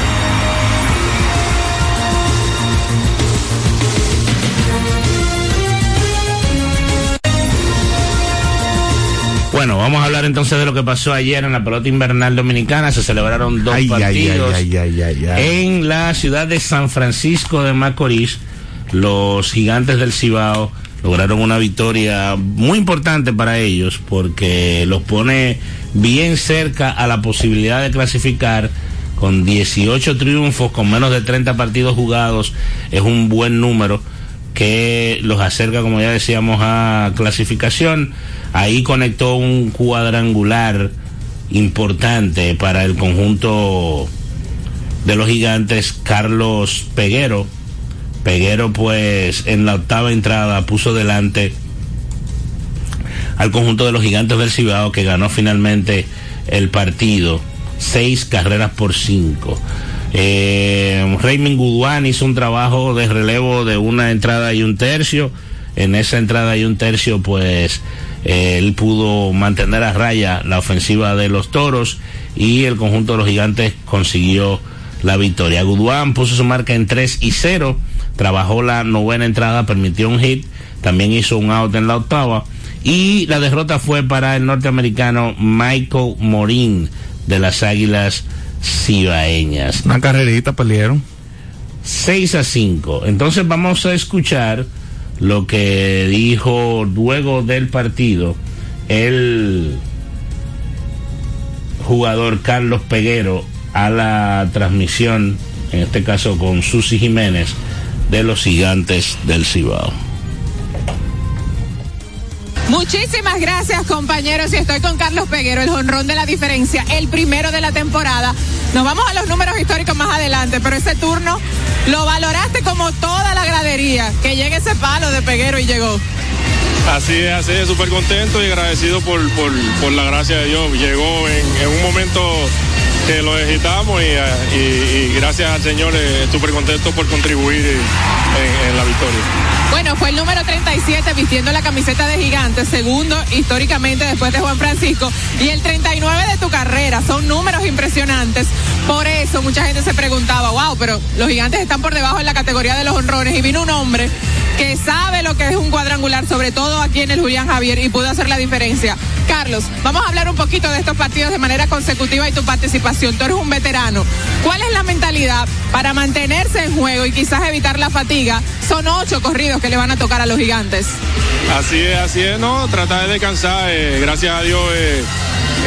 Bueno, vamos a hablar entonces de lo que pasó ayer en la pelota invernal dominicana. Se celebraron dos Ay, partidos ay, ay. en la ciudad de San Francisco de Macorís. Los gigantes del Cibao lograron una victoria muy importante para ellos porque los pone bien cerca a la posibilidad de clasificar con 18 triunfos, con menos de 30 partidos jugados. Es un buen número que los acerca, como ya decíamos, a clasificación. Ahí conectó un cuadrangular importante para el conjunto de los gigantes, Carlos Peguero. Peguero, pues, en la octava entrada puso delante al conjunto de los gigantes del Cibao, que ganó finalmente el partido. Seis carreras por cinco. Eh, Raymond Guduán hizo un trabajo de relevo de una entrada y un tercio. En esa entrada y un tercio, pues, eh, él pudo mantener a raya la ofensiva de los toros y el conjunto de los gigantes consiguió la victoria. Guduán puso su marca en 3 y 0, trabajó la novena entrada, permitió un hit, también hizo un out en la octava y la derrota fue para el norteamericano Michael Morín de las Águilas Cibaeñas. Una carrerita perdieron. 6 a 5. Entonces vamos a escuchar lo que dijo luego del partido el jugador Carlos Peguero a la transmisión, en este caso con Susi Jiménez, de los gigantes del Cibao. Muchísimas gracias, compañeros. Y estoy con Carlos Peguero, el jonrón de la diferencia, el primero de la temporada. Nos vamos a los números históricos más adelante, pero ese turno lo valoraste como toda la gradería. Que llegue ese palo de Peguero y llegó. Así es, así es, súper contento y agradecido por, por, por, la gracia de Dios. Llegó en, un momento que lo necesitamos y, y, gracias al Señor eh, súper contento por contribuir en, la victoria. Bueno, fue el número 37 vistiendo la camiseta de gigante, segundo históricamente después de Juan Francisco y el 39 de tu carrera. Son números impresionantes. Por eso mucha gente se preguntaba, wow, pero los gigantes están por debajo en la categoría de los honrones y vino un hombre que sabe lo que es un cuadrangular, sobre todo aquí en el Julián Javier, y pudo hacer la diferencia. Carlos, vamos a hablar un poquito de estos partidos de manera consecutiva y tu participación. Tú eres un veterano. ¿Cuál es la mentalidad para mantenerse en juego y quizás evitar la fatiga? Son ocho corridos que le van a tocar a los gigantes. Así es, así es, no, tratar de descansar, eh, gracias a Dios. Eh,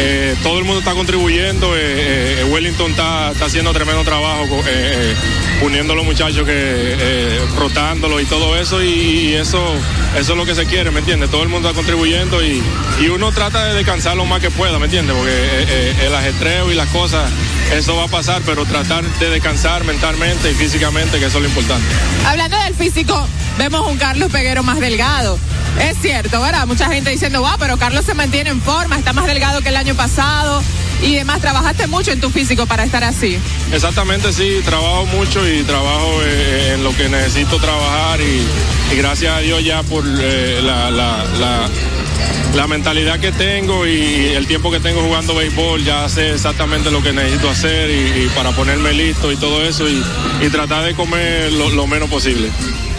eh, todo el mundo está contribuyendo, Wellington está, está, haciendo tremendo trabajo uniendo a los muchachos, que rotándolo y todo eso, y, eso, eso es lo que se quiere, ¿me entiendes? Todo el mundo está contribuyendo y, y, uno trata de descansar lo más que pueda, ¿me entiendes? Porque el ajetreo y las cosas, eso va a pasar, pero tratar de descansar mentalmente y físicamente, que eso es lo importante. Hablando del físico, vemos un Carlos Peguero más delgado. Es cierto, ¿verdad? Mucha gente diciendo, wow, pero Carlos se mantiene en forma, está más delgado que el año pasado y demás. Trabajaste mucho en tu físico para estar así. Exactamente, sí, trabajo mucho y trabajo eh, en lo que necesito trabajar y, gracias a Dios ya por eh, la, la, la mentalidad que tengo y el tiempo que tengo jugando béisbol, ya sé exactamente lo que necesito hacer y, para ponerme listo y todo eso y, tratar de comer lo, menos posible.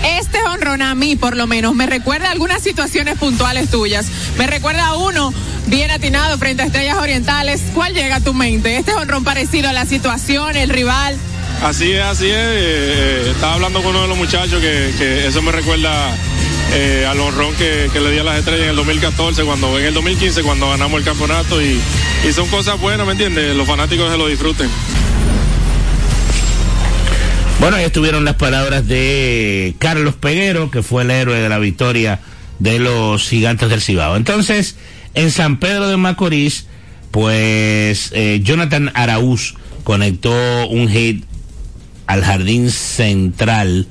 Este honrón a mí, por lo menos, me recuerda algunas situaciones puntuales tuyas. Me recuerda a uno bien atinado frente a Estrellas Orientales. ¿Cuál llega a tu mente? Este honrón parecido a la situación, el rival. Así es, así es. Eh, estaba hablando con uno de los muchachos que, eso me recuerda eh, al honrón que, que, le di a las estrellas en el 2014, cuando en el 2015, cuando ganamos el campeonato y, y son cosas buenas, ¿me entiendes? Los fanáticos se lo disfruten. Bueno, ahí estuvieron las palabras de Carlos Peguero, que fue el héroe de la victoria de los gigantes del Cibao. Entonces, en San Pedro de Macorís, pues eh, Jonathan Araúz conectó un hit al jardín central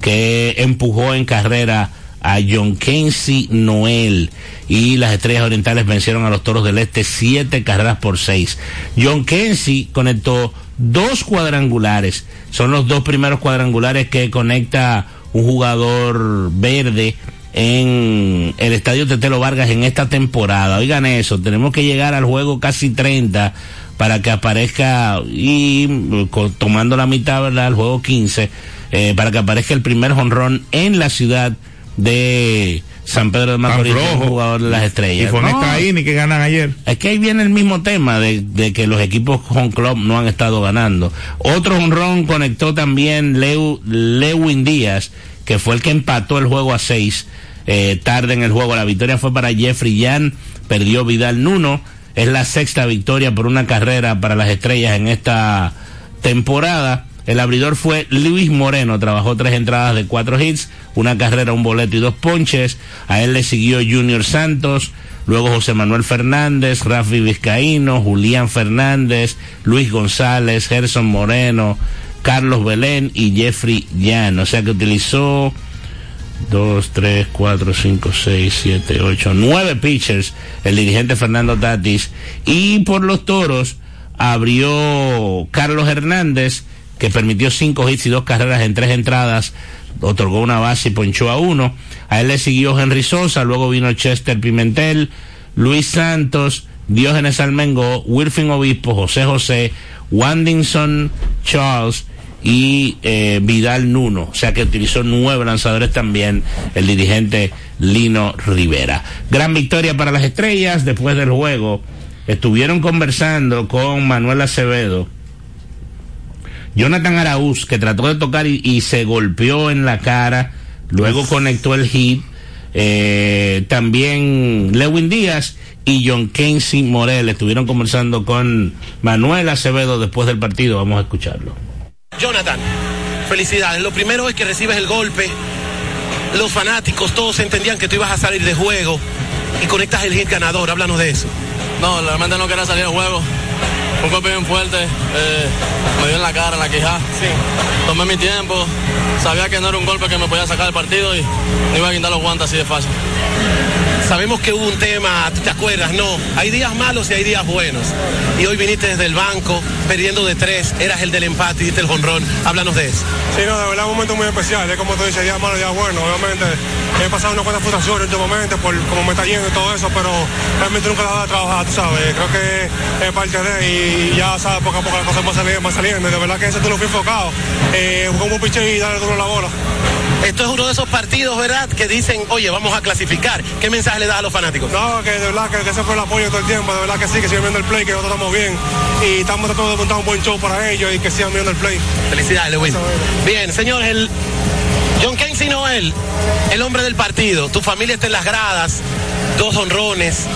que empujó en carrera a John Kensi Noel y las Estrellas Orientales vencieron a los Toros del Este siete carreras por seis. John Kensi conectó dos cuadrangulares, son los dos primeros cuadrangulares que conecta un jugador verde en el estadio Tetelo Vargas en esta temporada. Oigan eso, tenemos que llegar al juego casi 30 para que aparezca y tomando la mitad, ¿verdad? El juego 15, eh, para que aparezca el primer jonrón en la ciudad de San Pedro de Macorís, jugador de las estrellas. Y con esta ahí ni que ganan ayer. Es que ahí viene el mismo tema de, de, que los equipos home club no han estado ganando. Otro honrón conectó también Leu, Lewin Díaz, que fue el que empató el juego a seis eh, tarde en el juego. La victoria fue para Jeffrey Yan, perdió Vidal Nuno. Es la sexta victoria por una carrera para las estrellas en esta temporada. El abridor fue Luis Moreno, trabajó tres entradas de cuatro hits, una carrera, un boleto y dos ponches. A él le siguió Junior Santos, luego José Manuel Fernández, Rafi Vizcaíno, Julián Fernández, Luis González, Gerson Moreno, Carlos Belén y Jeffrey Yan. O sea que utilizó dos, tres, cuatro, cinco, seis, siete, ocho, nueve pitchers el dirigente Fernando Tatis. Y por los toros abrió Carlos Hernández que permitió cinco hits y dos carreras en tres entradas, otorgó una base y ponchó a uno. A él le siguió Henry Sosa, luego vino Chester Pimentel, Luis Santos, Diógenes Almengo, Wilfin Obispo, José José, Wandinson Charles y eh, Vidal Nuno. O sea que utilizó nueve lanzadores también el dirigente Lino Rivera. Gran victoria para las estrellas después del juego. Estuvieron conversando con Manuel Acevedo Jonathan Araúz, que trató de tocar y, y se golpeó en la cara, luego conectó el hit. Eh, también Lewin Díaz y John Kensi Morel estuvieron conversando con Manuel Acevedo después del partido. Vamos a escucharlo. Jonathan, felicidades. Lo primero es que recibes el golpe. Los fanáticos todos entendían que tú ibas a salir de juego. y conectas el hit ganador. Háblanos de eso. No, realmente no quería salir al juego. Un golpe bien fuerte, eh, me dio en la cara, en la quijada. Sí. Tomé mi tiempo, sabía que no era un golpe que me podía sacar del partido y no iba a quitar los guantes así de fácil. Sabemos que hubo un tema, ¿tú te acuerdas? No, hay días malos y hay días buenos. Y hoy viniste desde el banco, perdiendo de tres, eras el del empate y diste el jonrón. Háblanos de eso. Sí, no, de verdad, un momento muy especial. Es como tú dices, días malos, días buenos. Obviamente, he pasado unas cuantas frustraciones en momento por cómo me está yendo y todo eso, pero realmente nunca dejado de trabajar, tú sabes. Creo que es parte de, y ya sabes, poco a poco las cosas van saliendo. Van saliendo. Y de verdad que ese tú lo fui enfocado. Eh, como un piche y darle duro la bola. Esto es uno de esos partidos, ¿verdad? Que dicen, oye, vamos a clasificar. ¿Qué mensaje le das a los fanáticos? No, que de verdad que, ese fue el apoyo todo el tiempo. De verdad que sí, que sigan viendo el play, que nosotros estamos bien. Y estamos tratando de montar un buen show para ellos y que sigan viendo el play. Felicidades, Lewin. Bien, señores, el John Casey Noel, el hombre del partido. Tu familia está en las gradas, dos honrones.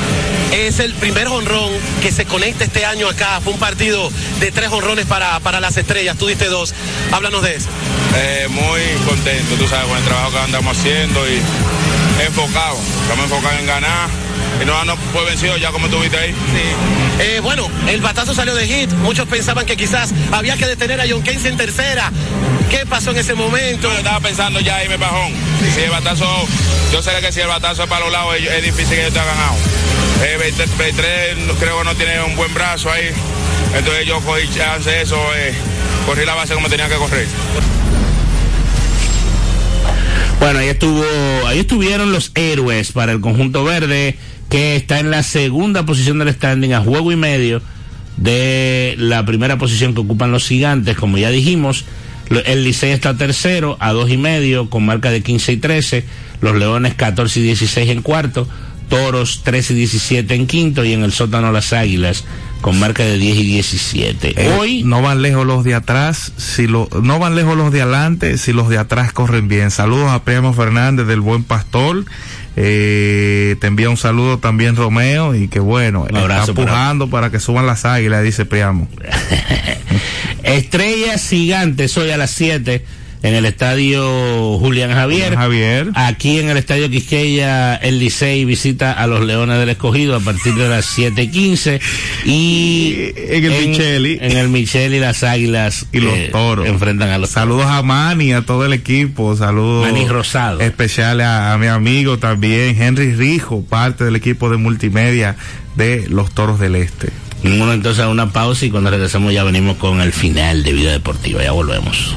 Es el primer honrón que se conecta este año acá. Fue un partido de tres honrones para, para las estrellas. Tú diste dos. Háblanos de eso. Eh, muy contento, tú sabes, con el trabajo que andamos haciendo y enfocado. Estamos enfocados en ganar y no darnos por vencido ya como tuviste ahí. Sí. Eh, bueno, el batazo salió de hit. Muchos pensaban que quizás había que detener a John Casey en tercera. ¿Qué pasó en ese momento? Yo estaba pensando ya irme bajón. Si el batazo, yo sé que si el batazo es para los lados es, es difícil que yo te haga ganado. Eh, 23, 23 creo que no tiene un buen brazo ahí. Entonces yo cogí chance de eso, eh, corrí la base como tenía que correr. Bueno, ahí estuvo, ahí estuvieron los héroes para el conjunto verde, que está en la segunda posición del standing a juego y medio de la primera posición que ocupan los gigantes, como ya dijimos. El Licey está tercero a dos y medio con marca de 15 y 13. Los Leones 14 y 16 en cuarto. Toros 13 y 17 en quinto. Y en el sótano las Águilas con marca de 10 y 17. Eh, Hoy no van lejos los de atrás, si lo, no van lejos los de adelante, si los de atrás corren bien. Saludos a Priamo Fernández del Buen Pastor. Eh, te envía un saludo también Romeo y que bueno, está empujando para que suban las águilas, dice Priamo. Estrellas Gigantes hoy a las 7 en el estadio Julián Javier. Javier. Aquí en el estadio Quisqueya, el Licey visita a los Leones del Escogido a partir de las 7:15 y en el Micheli. En el Micheli las Águilas y los eh, toros enfrentan a los Saludos a Manny, a todo el equipo, saludos Manny Rosado. especiales a, a mi amigo también, Henry Rijo, parte del equipo de multimedia de los Toros del Este. Ninguno entonces a una pausa y cuando regresemos ya venimos con el final de Vida Deportiva. Ya volvemos.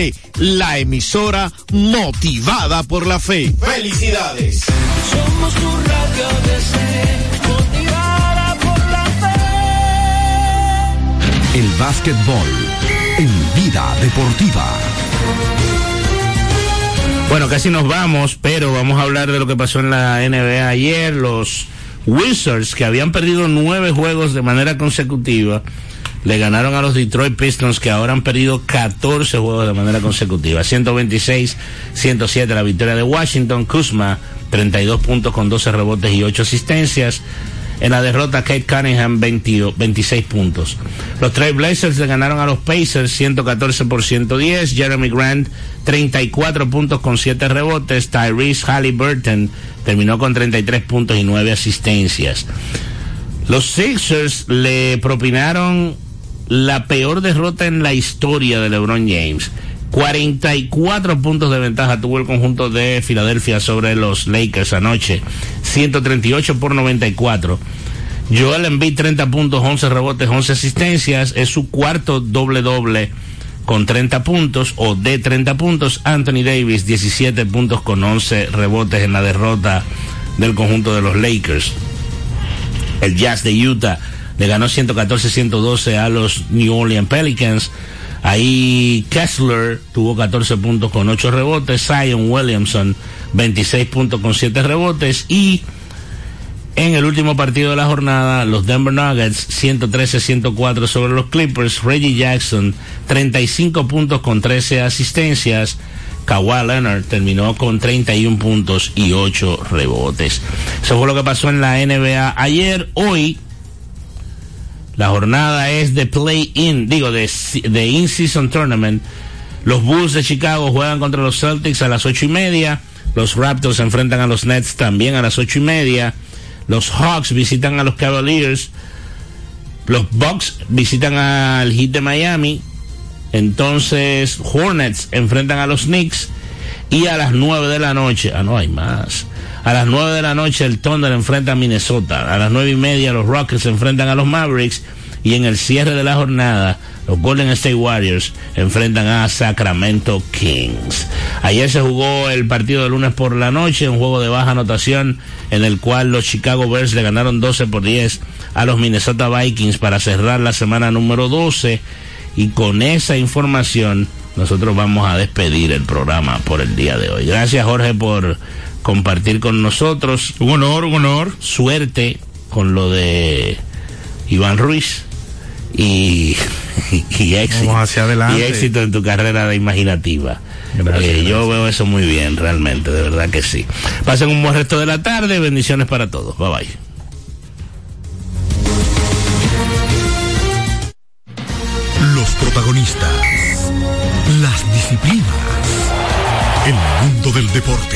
la emisora motivada por la fe. ¡Felicidades! Somos tu radio DC, motivada por la fe. El básquetbol en Vida Deportiva. Bueno, casi nos vamos, pero vamos a hablar de lo que pasó en la NBA ayer. Los Wizards, que habían perdido nueve juegos de manera consecutiva, le ganaron a los Detroit Pistons, que ahora han perdido 14 juegos de manera consecutiva. 126-107 la victoria de Washington. Kuzma, 32 puntos con 12 rebotes y 8 asistencias. En la derrota, Kate Cunningham, 20, 26 puntos. Los Trail Blazers le ganaron a los Pacers 114 por 110. Jeremy Grant, 34 puntos con 7 rebotes. Tyrese Halliburton terminó con 33 puntos y 9 asistencias. Los Sixers le propinaron la peor derrota en la historia de LeBron James. 44 puntos de ventaja tuvo el conjunto de Filadelfia sobre los Lakers anoche. 138 por 94. Joel Embiid 30 puntos, 11 rebotes, 11 asistencias. Es su cuarto doble doble con 30 puntos o de 30 puntos. Anthony Davis 17 puntos con 11 rebotes en la derrota del conjunto de los Lakers. El Jazz de Utah le ganó 114-112 a los New Orleans Pelicans. Ahí Kessler tuvo 14 puntos con 8 rebotes, Zion Williamson 26 puntos con 7 rebotes y en el último partido de la jornada, los Denver Nuggets 113-104 sobre los Clippers, Reggie Jackson 35 puntos con 13 asistencias, Kawhi Leonard terminó con 31 puntos y 8 rebotes. Eso fue lo que pasó en la NBA ayer, hoy la jornada es de play-in, digo, de, de in-season tournament. Los Bulls de Chicago juegan contra los Celtics a las ocho y media. Los Raptors enfrentan a los Nets también a las ocho y media. Los Hawks visitan a los Cavaliers. Los Bucks visitan al Heat de Miami. Entonces Hornets enfrentan a los Knicks. Y a las nueve de la noche, ah no hay más. A las 9 de la noche el Thunder enfrenta a Minnesota. A las nueve y media los Rockets enfrentan a los Mavericks. Y en el cierre de la jornada, los Golden State Warriors enfrentan a Sacramento Kings. Ayer se jugó el partido de lunes por la noche, un juego de baja anotación en el cual los Chicago Bears le ganaron 12 por 10 a los Minnesota Vikings para cerrar la semana número 12. Y con esa información nosotros vamos a despedir el programa por el día de hoy. Gracias Jorge por compartir con nosotros. Un honor, un honor. Suerte con lo de Iván Ruiz y, y, éxito, hacia adelante. y éxito en tu carrera de imaginativa. Gracias, Eh, yo veo eso muy bien, realmente, de verdad que sí. Pasen un buen resto de la tarde, bendiciones para todos. Bye bye. Los protagonistas, las disciplinas, el mundo del deporte,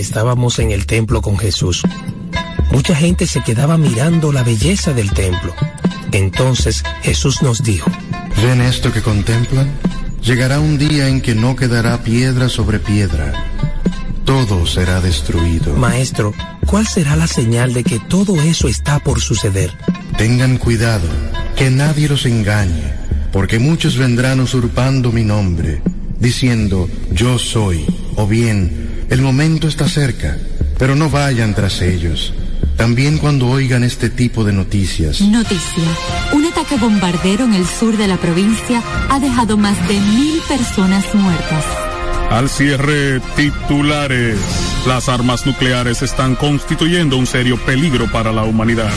estábamos en el templo con Jesús. Mucha gente se quedaba mirando la belleza del templo. Entonces Jesús nos dijo, ¿Ven esto que contemplan? Llegará un día en que no quedará piedra sobre piedra. Todo será destruido. Maestro, ¿cuál será la señal de que todo eso está por suceder? Tengan cuidado, que nadie los engañe, porque muchos vendrán usurpando mi nombre, diciendo, yo soy, o bien, el momento está cerca, pero no vayan tras ellos. También cuando oigan este tipo de noticias, Noticia. Un ataque bombardero en el sur de la provincia ha dejado más de mil personas muertas. Al cierre, titulares. Las armas nucleares están constituyendo un serio peligro para la humanidad.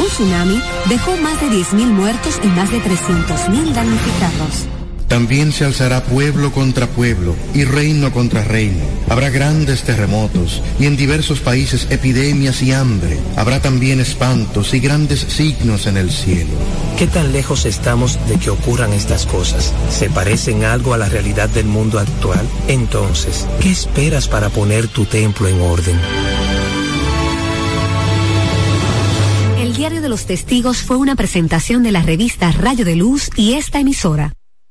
Un tsunami dejó más de 10.000 muertos y más de 300.000 damnificados. También se alzará pueblo contra pueblo y reino contra reino. Habrá grandes terremotos y en diversos países epidemias y hambre. Habrá también espantos y grandes signos en el cielo. ¿Qué tan lejos estamos de que ocurran estas cosas? ¿Se parecen algo a la realidad del mundo actual? Entonces, ¿qué esperas para poner tu templo en orden? El Diario de los Testigos fue una presentación de la revista Rayo de Luz y esta emisora.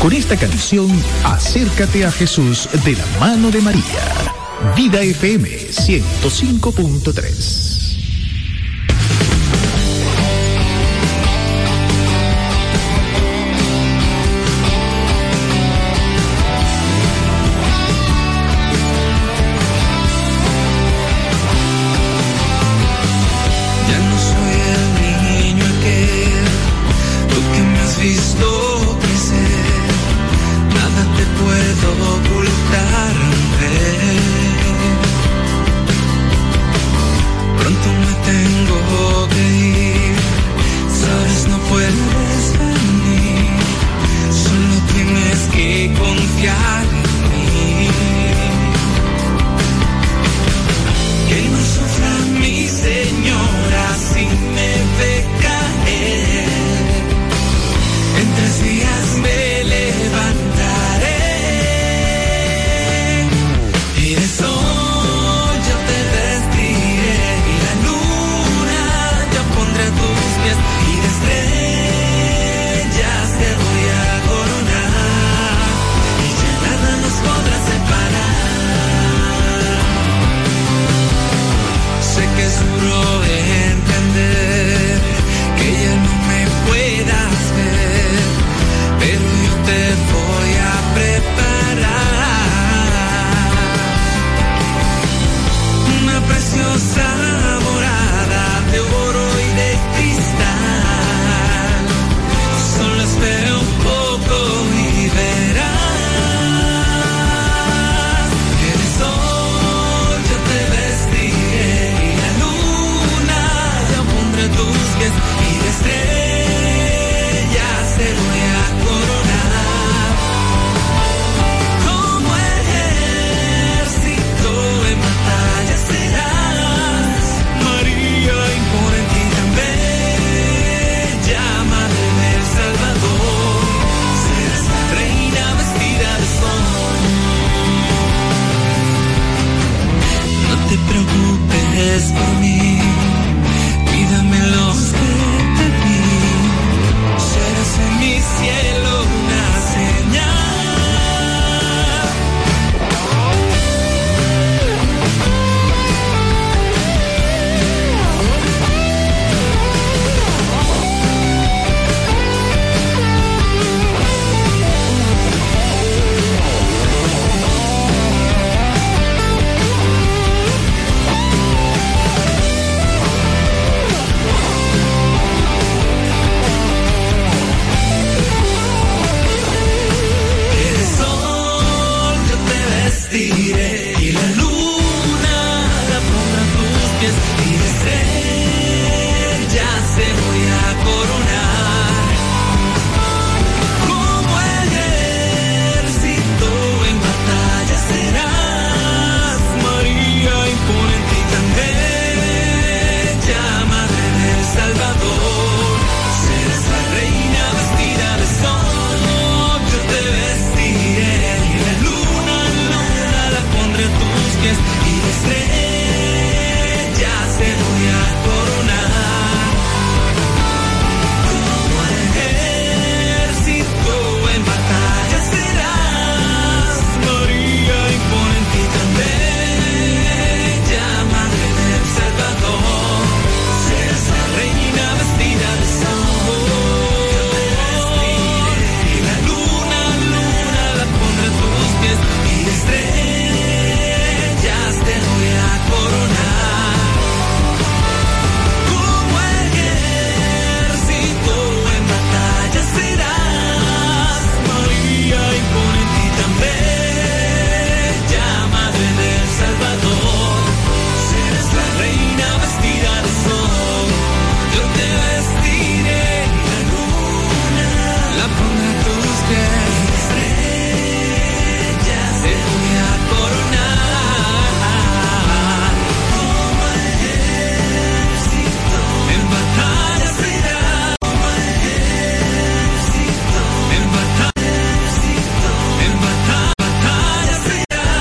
con esta canción, acércate a Jesús de la mano de María. Vida FM 105.3